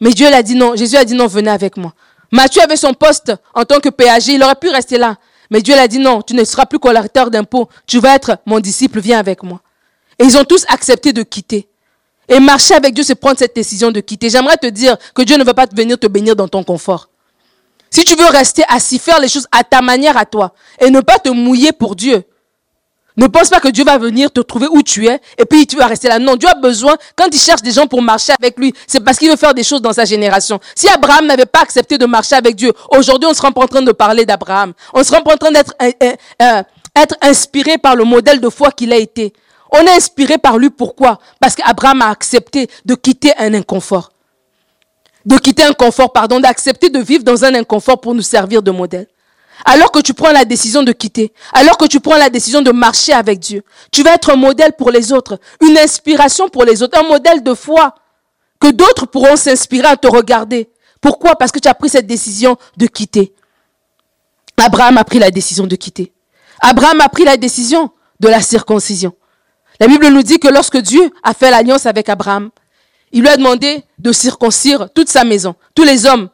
Mais Dieu l'a dit non. Jésus a dit non, venez avec moi. Matthieu avait son poste en tant que péager. Il aurait pu rester là. Mais Dieu l'a dit non, tu ne seras plus collecteur d'impôts. Tu vas être mon disciple, viens avec moi. Et ils ont tous accepté de quitter. Et marcher avec Dieu, c'est prendre cette décision de quitter. J'aimerais te dire que Dieu ne va pas venir te bénir dans ton confort. Si tu veux rester assis, faire les choses à ta manière à toi, et ne pas te mouiller pour Dieu, ne pense pas que Dieu va venir te trouver où tu es et puis tu vas rester là. Non, Dieu a besoin, quand il cherche des gens pour marcher avec lui, c'est parce qu'il veut faire des choses dans sa génération. Si Abraham n'avait pas accepté de marcher avec Dieu, aujourd'hui on ne sera pas en train de parler d'Abraham. On sera pas en train d'être euh, euh, euh, inspiré par le modèle de foi qu'il a été. On est inspiré par lui. Pourquoi? Parce qu'Abraham a accepté de quitter un inconfort. De quitter un confort, pardon, d'accepter de vivre dans un inconfort pour nous servir de modèle. Alors que tu prends la décision de quitter, alors que tu prends la décision de marcher avec Dieu, tu vas être un modèle pour les autres, une inspiration pour les autres, un modèle de foi que d'autres pourront s'inspirer à te regarder. Pourquoi? Parce que tu as pris cette décision de quitter. Abraham a pris la décision de quitter. Abraham a pris la décision de la circoncision. La Bible nous dit que lorsque Dieu a fait l'alliance avec Abraham, il lui a demandé de circoncire toute sa maison, tous les hommes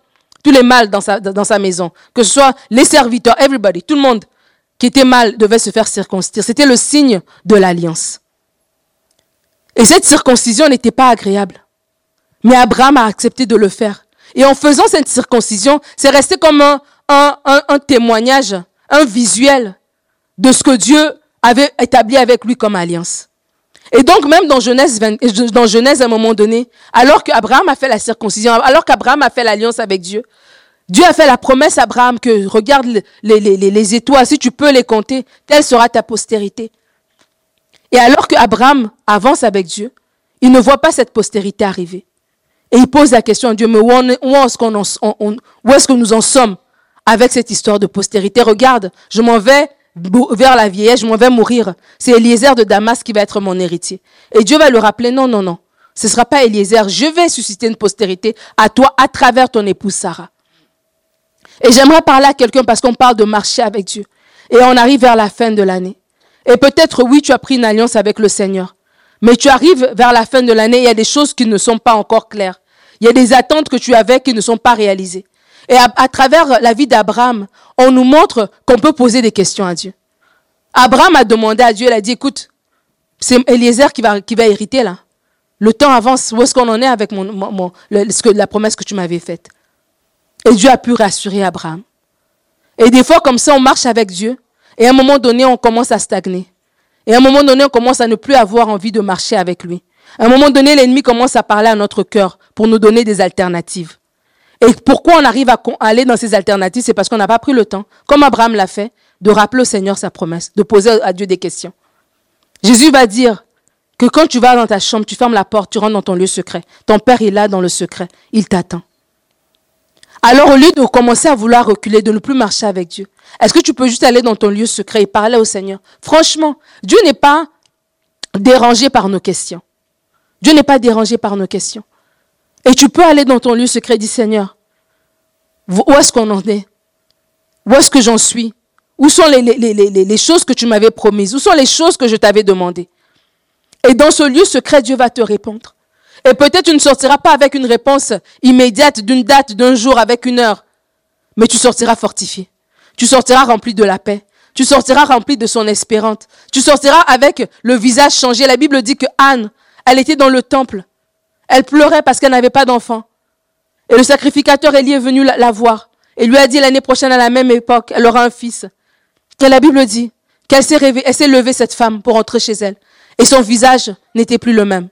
tous les mâles dans sa, maison, que ce soit les serviteurs, everybody, tout le monde qui était mâle devait se faire circoncire. C'était le signe de l'alliance. Et cette circoncision n'était pas agréable. Mais Abraham a accepté de le faire. Et en faisant cette circoncision, c'est resté comme un, témoignage, un visuel de ce que Dieu avait établi avec lui comme alliance. Et donc, même dans Genèse, dans Genèse, à un moment donné, alors qu'Abraham a fait la circoncision, alors qu'Abraham a fait l'alliance avec Dieu, Dieu a fait la promesse à Abraham que regarde les, les, les, étoiles, si tu peux les compter, telle sera ta postérité. Et alors qu'Abraham avance avec Dieu, il ne voit pas cette postérité arriver. Et il pose la question à Dieu, mais où, où est-ce que nous en sommes avec cette histoire de postérité? Regarde, je m'en vais vers la vieillesse, je m'en vais mourir. C'est Eliezer de Damas qui va être mon héritier. Et Dieu va le rappeler, non, non, non. Ce ne sera pas Eliezer. Je vais susciter une postérité à toi à travers ton épouse Sarah. Et j'aimerais parler à quelqu'un parce qu'on parle de marcher avec Dieu. Et on arrive vers la fin de l'année. Et peut-être, oui, tu as pris une alliance avec le Seigneur. Mais tu arrives vers la fin de l'année, il y a des choses qui ne sont pas encore claires. Il y a des attentes que tu avais qui ne sont pas réalisées. Et à, travers la vie d'Abraham, on nous montre qu'on peut poser des questions à Dieu. Abraham a demandé à Dieu, il a dit, écoute, c'est Eliezer qui va, hériter là. Le temps avance, où est-ce qu'on en est avec la promesse que tu m'avais faite? Et Dieu a pu rassurer Abraham. Et des fois, comme ça, on marche avec Dieu. Et à un moment donné, on commence à stagner. Et à un moment donné, on commence à ne plus avoir envie de marcher avec lui. À un moment donné, l'ennemi commence à parler à notre cœur pour nous donner des alternatives. Et pourquoi on arrive à aller dans ces alternatives? C'est parce qu'on n'a pas pris le temps, comme Abraham l'a fait, de rappeler au Seigneur sa promesse, de poser à Dieu des questions. Jésus va dire que quand tu vas dans ta chambre, tu fermes la porte, tu rentres dans ton lieu secret. Ton Père est là dans le secret. Il t'attend. Alors au lieu de commencer à vouloir reculer, de ne plus marcher avec Dieu, est-ce que tu peux juste aller dans ton lieu secret et parler au Seigneur? Franchement, Dieu n'est pas dérangé par nos questions. Dieu n'est pas dérangé par nos questions. Et tu peux aller dans ton lieu secret et dire, Seigneur, où est-ce qu'on en est? Où est-ce que j'en suis? Où sont les, les, choses que tu m'avais promises? Où sont les choses que je t'avais demandées? Et dans ce lieu secret, Dieu va te répondre. Et peut-être tu ne sortiras pas avec une réponse immédiate d'une date, d'un jour, avec une heure. Mais tu sortiras fortifié. Tu sortiras rempli de la paix. Tu sortiras rempli de son espérance. Tu sortiras avec le visage changé. La Bible dit que Anne, elle était dans le temple. Elle pleurait parce qu'elle n'avait pas d'enfant. Et le sacrificateur Élie est venu la, voir et lui a dit l'année prochaine à la même époque, elle aura un fils. Et la Bible dit qu'elle s'est elle s'est levée cette femme pour entrer chez elle. Et son visage n'était plus le même.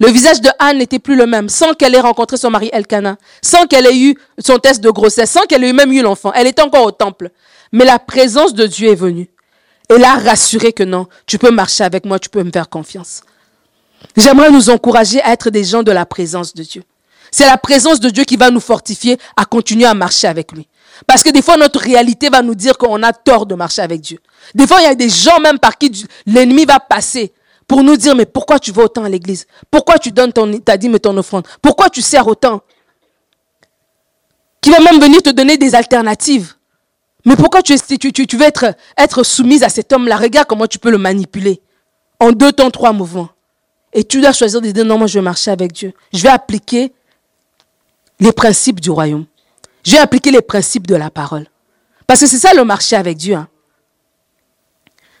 Le visage de Anne n'était plus le même, sans qu'elle ait rencontré son mari Elkanah, sans qu'elle ait eu son test de grossesse, sans qu'elle ait même eu l'enfant. Elle était encore au temple. Mais la présence de Dieu est venue. Et l'a rassuré que non, tu peux marcher avec moi, tu peux me faire confiance. J'aimerais nous encourager à être des gens de la présence de Dieu. C'est la présence de Dieu qui va nous fortifier à continuer à marcher avec lui. Parce que des fois, notre réalité va nous dire qu'on a tort de marcher avec Dieu. Des fois, il y a des gens même par qui l'ennemi va passer pour nous dire, mais pourquoi tu vas autant à l'église? Pourquoi tu donnes ton, ta dîme et ton offrande? Pourquoi tu sers autant? Qui va même venir te donner des alternatives. Mais pourquoi tu, tu, tu, tu veux être, être soumise à cet homme-là? Regarde comment tu peux le manipuler. En deux temps, trois mouvements. Et tu dois choisir de dire, non, moi je vais marcher avec Dieu. Je vais appliquer les principes du royaume. Je vais appliquer les principes de la parole. Parce que c'est ça le marché avec Dieu. Hein.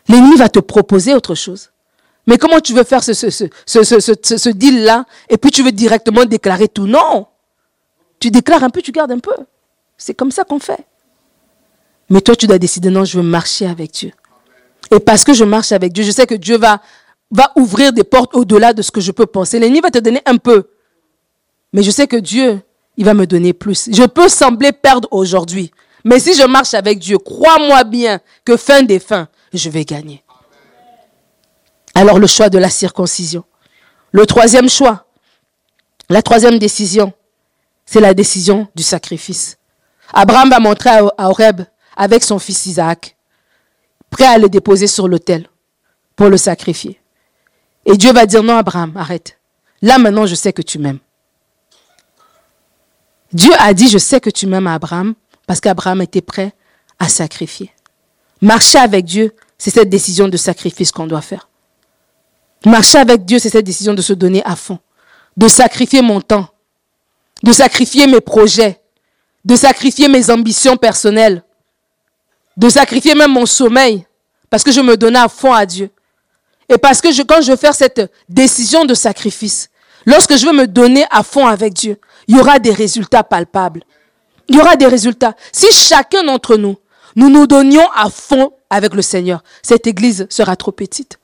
L'ennemi va te proposer autre chose. Mais comment tu veux faire ce, ce, ce, ce deal-là et puis tu veux directement déclarer tout? Non. Tu déclares un peu, tu gardes un peu. C'est comme ça qu'on fait. Mais toi, tu dois décider, non, je veux marcher avec Dieu. Et parce que je marche avec Dieu, je sais que Dieu va va ouvrir des portes au-delà de ce que je peux penser. L'ennemi va te donner un peu. Mais je sais que Dieu, il va me donner plus. Je peux sembler perdre aujourd'hui. Mais si je marche avec Dieu, crois-moi bien que fin des fins, je vais gagner. Alors le choix de la circoncision. Le troisième choix, la troisième décision, c'est la décision du sacrifice. Abraham va montrer à Horeb avec son fils Isaac, prêt à le déposer sur l'autel pour le sacrifier. Et Dieu va dire, non, Abraham, arrête. Là maintenant, je sais que tu m'aimes. Dieu a dit, je sais que tu m'aimes, Abraham, parce qu'Abraham était prêt à sacrifier. Marcher avec Dieu, c'est cette décision de sacrifice qu'on doit faire. Marcher avec Dieu, c'est cette décision de se donner à fond, de sacrifier mon temps, de sacrifier mes projets, de sacrifier mes ambitions personnelles, de sacrifier même mon sommeil, parce que je me donnais à fond à Dieu. Et parce que quand je vais faire cette décision de sacrifice, lorsque je veux me donner à fond avec Dieu, il y aura des résultats palpables. Il y aura des résultats. Si chacun d'entre nous, nous nous donnions à fond avec le Seigneur, cette église sera trop petite.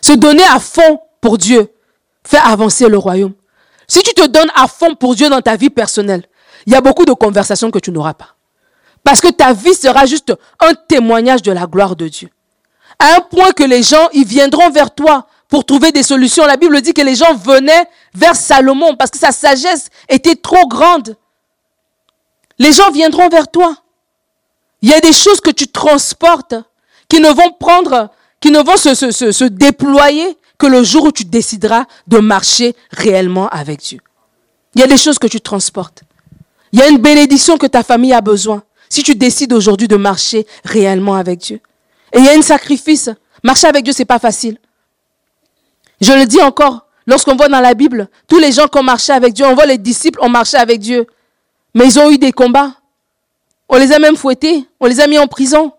Se donner à fond pour Dieu fait avancer le royaume. Si tu te donnes à fond pour Dieu dans ta vie personnelle, il y a beaucoup de conversations que tu n'auras pas. Parce que ta vie sera juste un témoignage de la gloire de Dieu à un point que les gens, ils viendront vers toi pour trouver des solutions. La Bible dit que les gens venaient vers Salomon parce que sa sagesse était trop grande. Les gens viendront vers toi. Il y a des choses que tu transportes. qui ne vont prendre, qui ne vont se, se, déployer que le jour où tu décideras de marcher réellement avec Dieu. Il y a des choses que tu transportes. Il y a une bénédiction que ta famille a besoin. Si tu décides aujourd'hui de marcher réellement avec Dieu. Et il y a un sacrifice. Marcher avec Dieu, c'est pas facile. Je le dis encore, lorsqu'on voit dans la Bible, tous les gens qui ont marché avec Dieu, on voit les disciples ont marché avec Dieu. Mais ils ont eu des combats. On les a même fouettés. On les a mis en prison.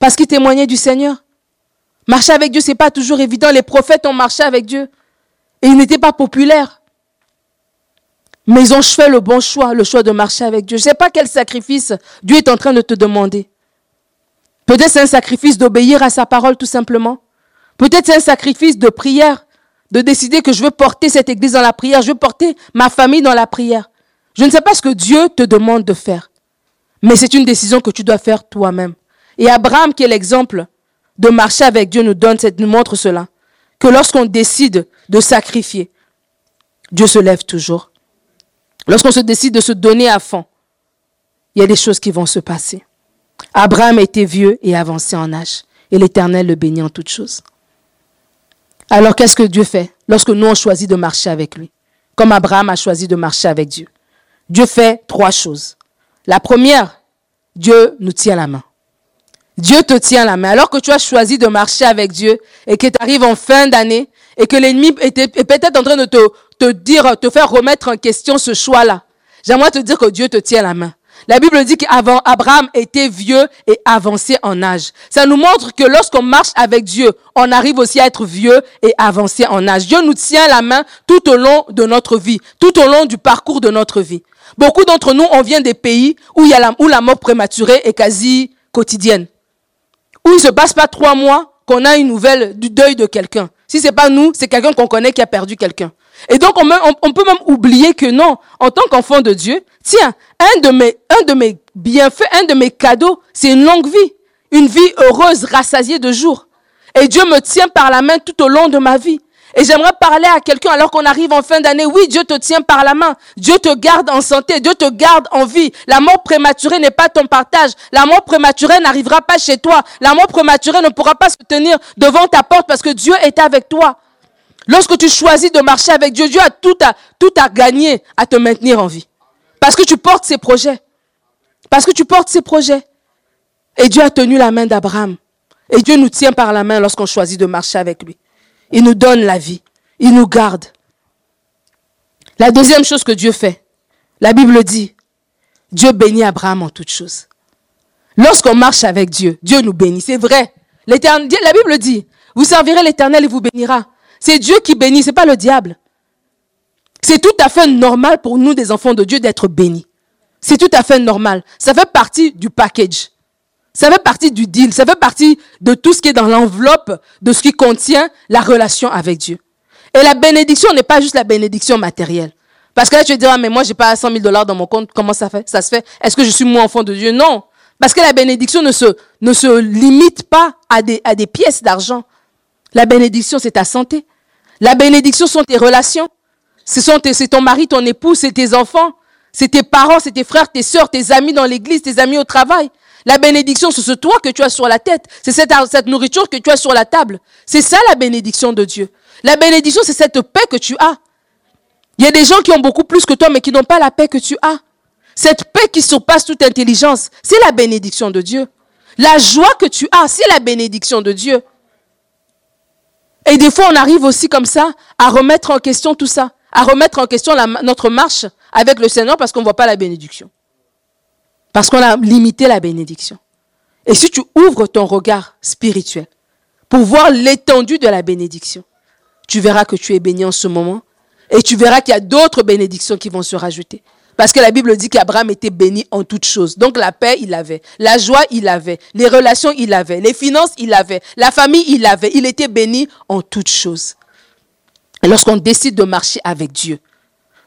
Parce qu'ils témoignaient du Seigneur. Marcher avec Dieu, c'est pas toujours évident. Les prophètes ont marché avec Dieu. Et ils n'étaient pas populaires. Mais ils ont fait le bon choix, le choix de marcher avec Dieu. Je ne sais pas quel sacrifice Dieu est en train de te demander. Peut-être c'est un sacrifice d'obéir à sa parole tout simplement. Peut-être c'est un sacrifice de prière, de décider que je veux porter cette église dans la prière, je veux porter ma famille dans la prière. Je ne sais pas ce que Dieu te demande de faire, mais c'est une décision que tu dois faire toi-même. Et Abraham, qui est l'exemple de marcher avec Dieu, nous donne, nous montre cela. Que lorsqu'on décide de sacrifier, Dieu se lève toujours. Lorsqu'on se décide de se donner à fond, il y a des choses qui vont se passer. Abraham était vieux et avancé en âge, et l'Éternel le bénit en toutes choses. Alors qu'est-ce que Dieu fait lorsque nous on choisit de marcher avec lui, comme Abraham a choisi de marcher avec Dieu Dieu fait trois choses. La première, Dieu nous tient la main. Dieu te tient la main. Alors que tu as choisi de marcher avec Dieu et que tu arrives en fin d'année et que l'ennemi est peut-être en train de te, te dire, te faire remettre en question ce choix-là. J'aimerais te dire que Dieu te tient la main. La Bible dit qu'avant Abraham était vieux et avancé en âge. Ça nous montre que lorsqu'on marche avec Dieu, on arrive aussi à être vieux et avancé en âge. Dieu nous tient la main tout au long de notre vie, tout au long du parcours de notre vie. Beaucoup d'entre nous, on vient des pays où, il y a la mort prématurée est quasi quotidienne où il ne se passe pas trois mois qu'on a une nouvelle du deuil de quelqu'un. Si c'est pas nous, c'est quelqu'un qu'on connaît qui a perdu quelqu'un. Et donc, on, peut même oublier que non, en tant qu'enfant de Dieu, tiens, un de mes, un de mes bienfaits, un de mes cadeaux, c'est une longue vie. Une vie heureuse, rassasiée de jours. Et Dieu me tient par la main tout au long de ma vie. Et j'aimerais parler à quelqu'un alors qu'on arrive en fin d'année. Oui, Dieu te tient par la main. Dieu te garde en santé. Dieu te garde en vie. La mort prématurée n'est pas ton partage. La mort prématurée n'arrivera pas chez toi. La mort prématurée ne pourra pas se tenir devant ta porte parce que Dieu est avec toi. Lorsque tu choisis de marcher avec Dieu, Dieu a tout à, tout à gagner à te maintenir en vie. Parce que tu portes ses projets. Parce que tu portes ses projets. Et Dieu a tenu la main d'Abraham. Et Dieu nous tient par la main lorsqu'on choisit de marcher avec lui. Il nous donne la vie. Il nous garde. La deuxième chose que Dieu fait, la Bible dit, Dieu bénit Abraham en toutes choses. Lorsqu'on marche avec Dieu, Dieu nous bénit. C'est vrai. La Bible dit, vous servirez l'éternel et vous bénira. C'est Dieu qui bénit, c'est pas le diable. C'est tout à fait normal pour nous, des enfants de Dieu, d'être bénis. C'est tout à fait normal. Ça fait partie du package. Ça fait partie du deal, ça fait partie de tout ce qui est dans l'enveloppe de ce qui contient la relation avec Dieu. Et la bénédiction n'est pas juste la bénédiction matérielle. Parce que là, tu vas dire, ah, mais moi, j'ai pas 100 000 dollars dans mon compte. Comment ça se fait? Est-ce que je suis moi enfant de Dieu? Non. Parce que la bénédiction ne se, ne se limite pas à des, à des pièces d'argent. La bénédiction, c'est ta santé. La bénédiction sont tes relations. Ce sont tes, c'est ton mari, ton époux, c'est tes enfants. C'est tes parents, c'est tes frères, tes sœurs, tes amis dans l'église, tes amis au travail. La bénédiction, c'est ce toit que tu as sur la tête. C'est cette, cette nourriture que tu as sur la table. C'est ça la bénédiction de Dieu. La bénédiction, c'est cette paix que tu as. Il y a des gens qui ont beaucoup plus que toi, mais qui n'ont pas la paix que tu as. Cette paix qui surpasse toute intelligence, c'est la bénédiction de Dieu. La joie que tu as, c'est la bénédiction de Dieu. Et des fois, on arrive aussi comme ça à remettre en question tout ça, à remettre en question notre marche avec le Seigneur parce qu'on ne voit pas la bénédiction. Parce qu'on a limité la bénédiction. Et si tu ouvres ton regard spirituel pour voir l'étendue de la bénédiction, tu verras que tu es béni en ce moment et tu verras qu'il y a d'autres bénédictions qui vont se rajouter. Parce que la Bible dit qu'Abraham était béni en toutes choses. Donc la paix, il avait. La joie, il avait. Les relations, il avait. Les finances, il avait. La famille, il avait. Il était béni en toutes choses. Et lorsqu'on décide de marcher avec Dieu,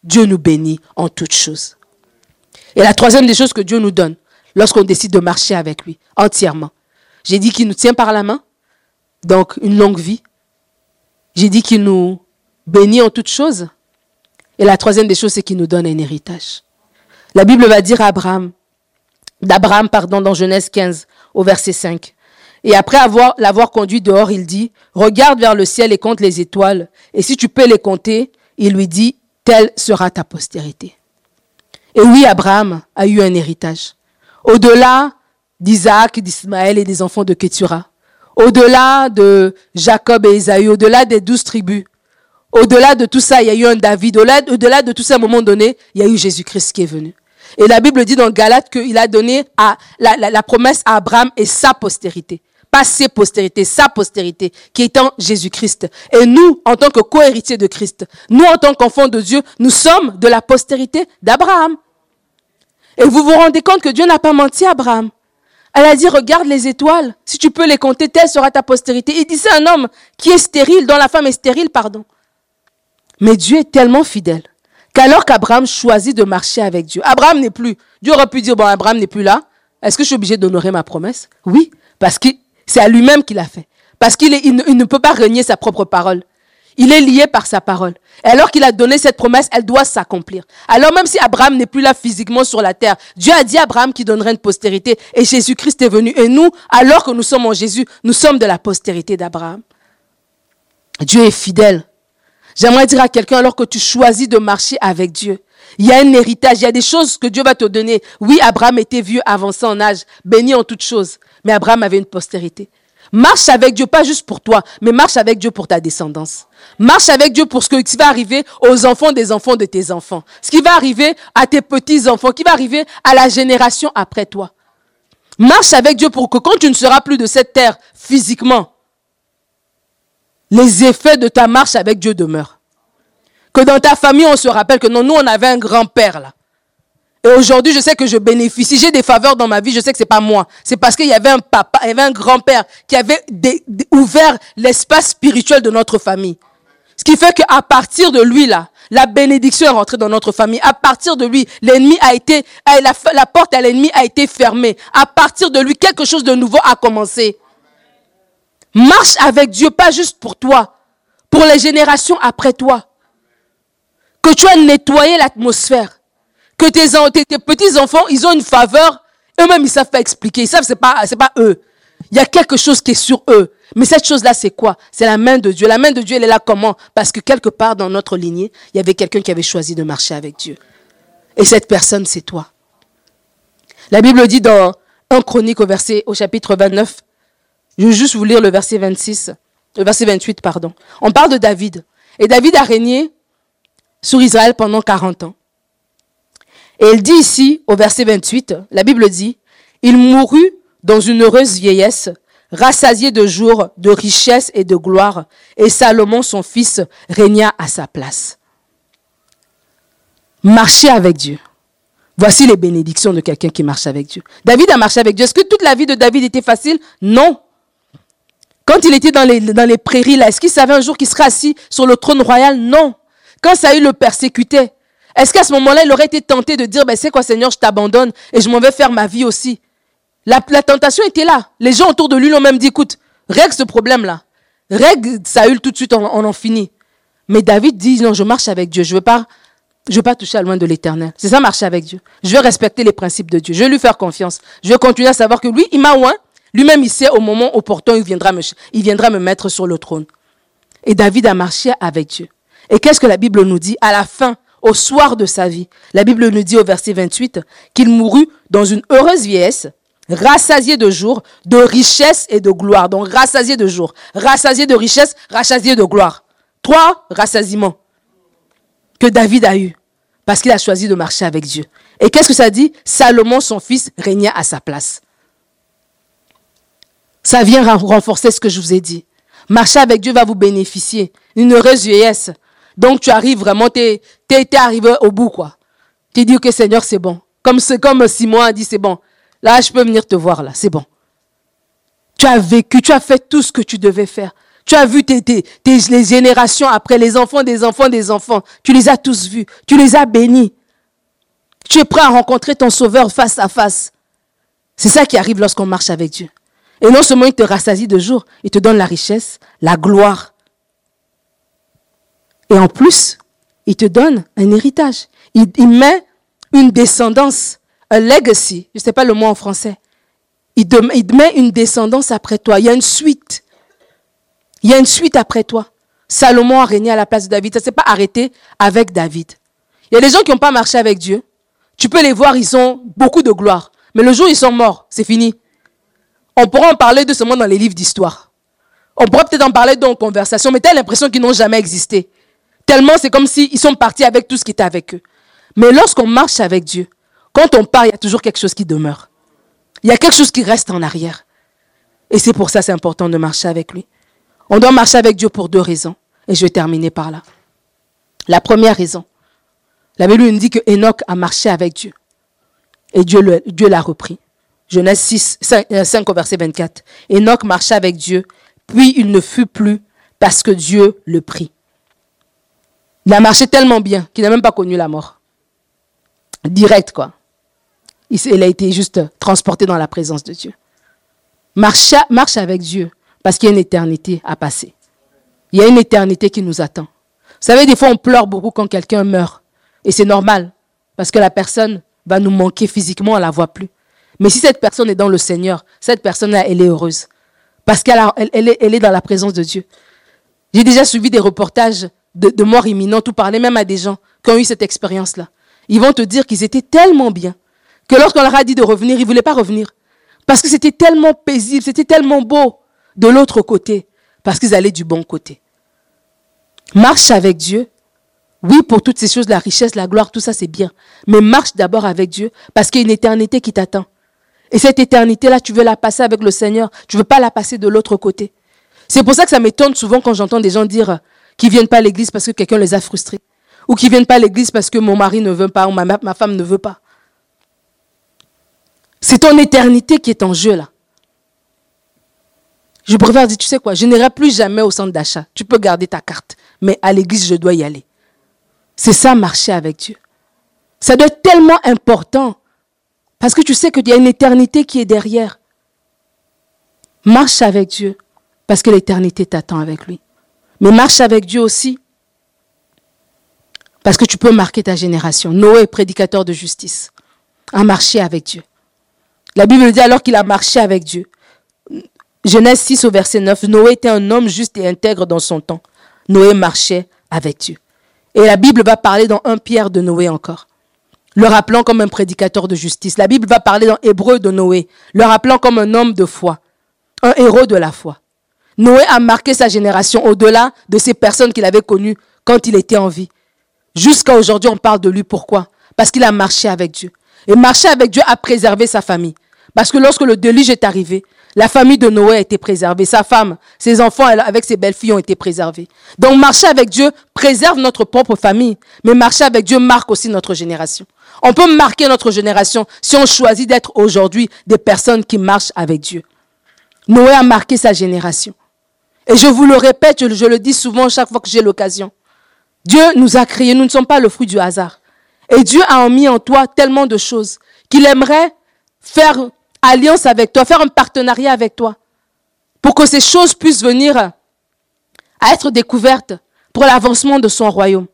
Dieu nous bénit en toutes choses. Et la troisième des choses que Dieu nous donne lorsqu'on décide de marcher avec lui entièrement. J'ai dit qu'il nous tient par la main, donc une longue vie. J'ai dit qu'il nous bénit en toutes choses. Et la troisième des choses, c'est qu'il nous donne un héritage. La Bible va dire à Abraham, d'Abraham, pardon, dans Genèse 15, au verset 5. Et après avoir, l'avoir conduit dehors, il dit, regarde vers le ciel et compte les étoiles. Et si tu peux les compter, il lui dit, telle sera ta postérité. Et oui, Abraham a eu un héritage. Au-delà d'Isaac, d'Ismaël et des enfants de Ketura. Au-delà de Jacob et Esaü, au-delà des douze tribus. Au-delà de tout ça, il y a eu un David. Au-delà de tout ça, à un moment donné, il y a eu Jésus-Christ qui est venu. Et la Bible dit dans Galate qu'il a donné à, la, la promesse à Abraham et sa postérité pas ses postérités, sa postérité, qui est en Jésus-Christ. Et nous, en tant que co-héritiers de Christ, nous, en tant qu'enfants de Dieu, nous sommes de la postérité d'Abraham. Et vous vous rendez compte que Dieu n'a pas menti à Abraham. Elle a dit, regarde les étoiles, si tu peux les compter, telle sera ta postérité. Il dit, c'est un homme qui est stérile, dont la femme est stérile, pardon. Mais Dieu est tellement fidèle qu'alors qu'Abraham choisit de marcher avec Dieu, Abraham n'est plus. Dieu aurait pu dire, bon, Abraham n'est plus là. Est-ce que je suis obligé d'honorer ma promesse? Oui, parce que c'est à lui-même qu'il a fait. Parce qu'il il ne, peut pas renier sa propre parole. Il est lié par sa parole. Et alors qu'il a donné cette promesse, elle doit s'accomplir. Alors même si Abraham n'est plus là physiquement sur la terre, Dieu a dit à Abraham qu'il donnerait une postérité et Jésus-Christ est venu. Et nous, alors que nous sommes en Jésus, nous sommes de la postérité d'Abraham. Dieu est fidèle. J'aimerais dire à quelqu'un, alors que tu choisis de marcher avec Dieu, il y a un héritage, il y a des choses que Dieu va te donner. Oui, Abraham était vieux, avancé en âge, béni en toutes choses. Mais Abraham avait une postérité. Marche avec Dieu, pas juste pour toi, mais marche avec Dieu pour ta descendance. Marche avec Dieu pour ce qui va arriver aux enfants des enfants de tes enfants. Ce qui va arriver à tes petits-enfants, qui va arriver à la génération après toi. Marche avec Dieu pour que quand tu ne seras plus de cette terre physiquement, les effets de ta marche avec Dieu demeurent. Que dans ta famille, on se rappelle que non, nous, on avait un grand-père là. Et aujourd'hui, je sais que je bénéficie. J'ai des faveurs dans ma vie. Je sais que c'est pas moi. C'est parce qu'il y avait un papa, il y avait un grand-père qui avait ouvert l'espace spirituel de notre famille. Ce qui fait qu'à partir de lui, là, la bénédiction est rentrée dans notre famille. À partir de lui, l'ennemi a été, la, la porte à l'ennemi a été fermée. À partir de lui, quelque chose de nouveau a commencé. Marche avec Dieu, pas juste pour toi, pour les générations après toi. Que tu as nettoyé l'atmosphère que tes, petits-enfants, ils ont une faveur, eux-mêmes, ils savent pas expliquer. Ils savent, c'est pas, c'est pas eux. Il y a quelque chose qui est sur eux. Mais cette chose-là, c'est quoi? C'est la main de Dieu. La main de Dieu, elle est là comment? Parce que quelque part dans notre lignée, il y avait quelqu'un qui avait choisi de marcher avec Dieu. Et cette personne, c'est toi. La Bible dit dans 1 Chronique au verset, au chapitre 29, je vais juste vous lire le verset 26, le verset 28, pardon. On parle de David. Et David a régné sur Israël pendant 40 ans. Et il dit ici, au verset 28, la Bible dit, il mourut dans une heureuse vieillesse, rassasié de jours, de richesse et de gloire, et Salomon, son fils, régna à sa place. Marcher avec Dieu. Voici les bénédictions de quelqu'un qui marche avec Dieu. David a marché avec Dieu. Est-ce que toute la vie de David était facile? Non. Quand il était dans les, prairies, là, est-ce qu'il savait un jour qu'il serait assis sur le trône royal? Non. Quand Saül le persécutait, est-ce qu'à ce, moment-là, il aurait été tenté de dire, ben, c'est quoi Seigneur, je t'abandonne et je m'en vais faire ma vie aussi? La, tentation était là. Les gens autour de lui l'ont même dit, écoute, règle ce problème-là. Règle Saül tout de suite, on, en finit. Mais David dit, non, je marche avec Dieu. Je veux pas, veux pas toucher à loin de l'éternel. C'est ça, marcher avec Dieu. Je veux respecter les principes de Dieu. Je vais lui faire confiance. Je vais continuer à savoir que lui, il m'a oint. Lui-même, il sait au moment opportun, il viendra me, mettre sur le trône. Et David a marché avec Dieu. Et qu'est-ce que la Bible nous dit? À la fin au soir de sa vie. La Bible nous dit au verset 28 qu'il mourut dans une heureuse vieillesse, rassasié de jours, de richesse et de gloire. Donc rassasié de jours, rassasié de richesse, rassasié de gloire. Trois rassasiements que David a eu parce qu'il a choisi de marcher avec Dieu. Et qu'est-ce que ça dit? Salomon, son fils, régna à sa place. Ça vient renforcer ce que je vous ai dit. Marcher avec Dieu va vous bénéficier. Une heureuse vieillesse, donc tu arrives vraiment, tu es, arrivé au bout, quoi. Tu dis que Seigneur, c'est bon. Comme, comme Simon a dit, c'est bon. Là, je peux venir te voir, là, c'est bon. Tu as vécu, tu as fait tout ce que tu devais faire. Tu as vu les générations après, les enfants des enfants des enfants. Tu les as tous vus. Tu les as bénis. Tu es prêt à rencontrer ton Sauveur face à face. C'est ça qui arrive lorsqu'on marche avec Dieu. Et non seulement il te rassasie de jour, il te donne la richesse, la gloire, et en plus, il te donne un héritage. Il, met une descendance, un legacy. Je ne sais pas le mot en français. il met une descendance après toi. Il y a une suite. Il y a une suite après toi. Salomon a régné à la place de David. Ça ne s'est pas arrêté avec David. Il y a des gens qui n'ont pas marché avec Dieu. Tu peux les voir, ils ont beaucoup de gloire. Mais le jour où ils sont morts, c'est fini. On pourra en parler de ce monde dans les livres d'histoire. On pourra peut-être en parler dans une conversation, mais tu as l'impression qu'ils n'ont jamais existé. Tellement c'est comme s'ils sont partis avec tout ce qui était avec eux. Mais lorsqu'on marche avec Dieu, quand on part, il y a toujours quelque chose qui demeure. Il y a quelque chose qui reste en arrière. Et c'est pour ça c'est important de marcher avec lui. On doit marcher avec Dieu pour deux raisons. Et je vais terminer par là. La première raison, la Bible nous dit que Enoch a marché avec Dieu. Et Dieu l'a repris. Genèse 6, 5, 5 au verset 24. Enoch marcha avec Dieu, puis il ne fut plus parce que Dieu le prit. Il a marché tellement bien qu'il n'a même pas connu la mort. Direct, quoi. Il, a été juste transporté dans la présence de Dieu. Marche avec Dieu parce qu'il y a une éternité à passer. Il y a une éternité qui nous attend. Vous savez, des fois, on pleure beaucoup quand quelqu'un meurt. Et c'est normal, parce que la personne va nous manquer physiquement, on ne la voit plus. Mais si cette personne est dans le Seigneur, cette personne-là, elle est heureuse. Parce qu'elle elle, est, dans la présence de Dieu. J'ai déjà suivi des reportages de, de mort imminente ou parler même à des gens qui ont eu cette expérience-là. Ils vont te dire qu'ils étaient tellement bien que lorsqu'on leur a dit de revenir, ils ne voulaient pas revenir. Parce que c'était tellement paisible, c'était tellement beau de l'autre côté, parce qu'ils allaient du bon côté. Marche avec Dieu. Oui, pour toutes ces choses, la richesse, la gloire, tout ça, c'est bien. Mais marche d'abord avec Dieu, parce qu'il y a une éternité qui t'attend. Et cette éternité-là, tu veux la passer avec le Seigneur. Tu veux pas la passer de l'autre côté. C'est pour ça que ça m'étonne souvent quand j'entends des gens dire qu'ils viennent pas à l'église parce que quelqu'un les a frustrés. Ou qu'ils viennent pas à l'église parce que mon mari ne veut pas ou ma, ma femme ne veut pas. C'est ton éternité qui est en jeu là. Je préfère dire, tu sais quoi, je n'irai plus jamais au centre d'achat. Tu peux garder ta carte, mais à l'église, je dois y aller. C'est ça, marcher avec Dieu. Ça doit être tellement important parce que tu sais qu'il y a une éternité qui est derrière. Marche avec Dieu parce que l'éternité t'attend avec lui. Mais marche avec Dieu aussi parce que tu peux marquer ta génération. Noé, prédicateur de justice, a marché avec Dieu. La Bible dit alors qu'il a marché avec Dieu. Genèse 6 au verset 9, Noé était un homme juste et intègre dans son temps. Noé marchait avec Dieu. Et la Bible va parler dans un Pierre de Noé encore, le rappelant comme un prédicateur de justice. La Bible va parler dans Hébreu de Noé, le rappelant comme un homme de foi, un héros de la foi. Noé a marqué sa génération au-delà de ces personnes qu'il avait connues quand il était en vie. Jusqu'à aujourd'hui, on parle de lui. Pourquoi? Parce qu'il a marché avec Dieu. Et marcher avec Dieu a préservé sa famille. Parce que lorsque le déluge est arrivé, la famille de Noé a été préservée. Sa femme, ses enfants avec ses belles-filles ont été préservés. Donc marcher avec Dieu préserve notre propre famille. Mais marcher avec Dieu marque aussi notre génération. On peut marquer notre génération si on choisit d'être aujourd'hui des personnes qui marchent avec Dieu. Noé a marqué sa génération. Et je vous le répète, je, le dis souvent chaque fois que j'ai l'occasion. Dieu nous a créés, nous ne sommes pas le fruit du hasard. Et Dieu a mis en toi tellement de choses qu'il aimerait faire alliance avec toi, faire un partenariat avec toi, pour que ces choses puissent venir à être découvertes pour l'avancement de son royaume.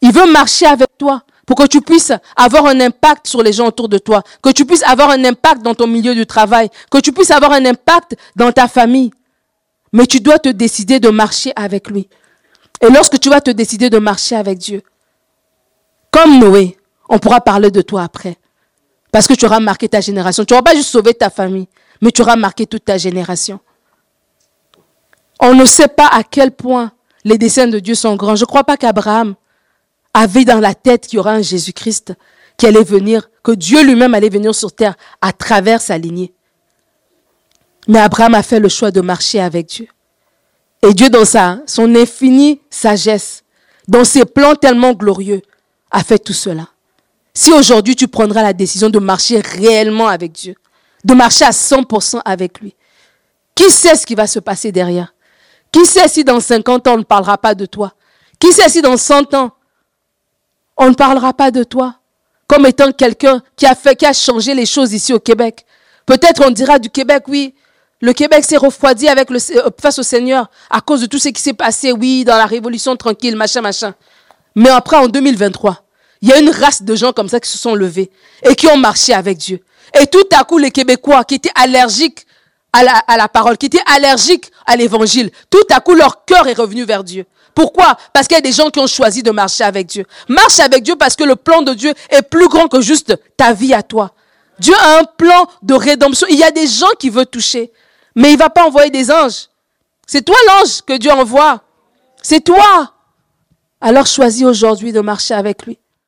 Il veut marcher avec toi pour que tu puisses avoir un impact sur les gens autour de toi, que tu puisses avoir un impact dans ton milieu du travail, que tu puisses avoir un impact dans ta famille. Mais tu dois te décider de marcher avec lui. Et lorsque tu vas te décider de marcher avec Dieu, comme Noé, on pourra parler de toi après. Parce que tu auras marqué ta génération. Tu n'auras pas juste sauvé ta famille, mais tu auras marqué toute ta génération. On ne sait pas à quel point les desseins de Dieu sont grands. Je ne crois pas qu'Abraham avait dans la tête qu'il y aura un Jésus-Christ qui allait venir, que Dieu lui-même allait venir sur terre à travers sa lignée. Mais Abraham a fait le choix de marcher avec Dieu. Et Dieu, dans sa, son infinie sagesse, dans ses plans tellement glorieux, a fait tout cela. Si aujourd'hui tu prendras la décision de marcher réellement avec Dieu, de marcher à 100% avec lui, qui sait ce qui va se passer derrière? Qui sait si dans 50 ans on ne parlera pas de toi? Qui sait si dans 100 ans on ne parlera pas de toi comme étant quelqu'un qui a fait, qui a changé les choses ici au Québec Peut-être on dira du Québec, oui, le Québec s'est refroidi euh, face au Seigneur à cause de tout ce qui s'est passé, oui, dans la révolution tranquille, machin, machin. Mais après, en 2023, il y a une race de gens comme ça qui se sont levés et qui ont marché avec Dieu. Et tout à coup, les Québécois qui étaient allergiques à la, parole, qui étaient allergiques à l'évangile, tout à coup, leur cœur est revenu vers Dieu. Pourquoi? Parce qu'il y a des gens qui ont choisi de marcher avec Dieu. Marche avec Dieu parce que le plan de Dieu est plus grand que juste ta vie à toi. Dieu a un plan de rédemption. Il y a des gens qui veulent toucher, mais il va pas envoyer des anges. C'est toi l'ange que Dieu envoie. C'est toi. Alors choisis aujourd'hui de marcher avec lui.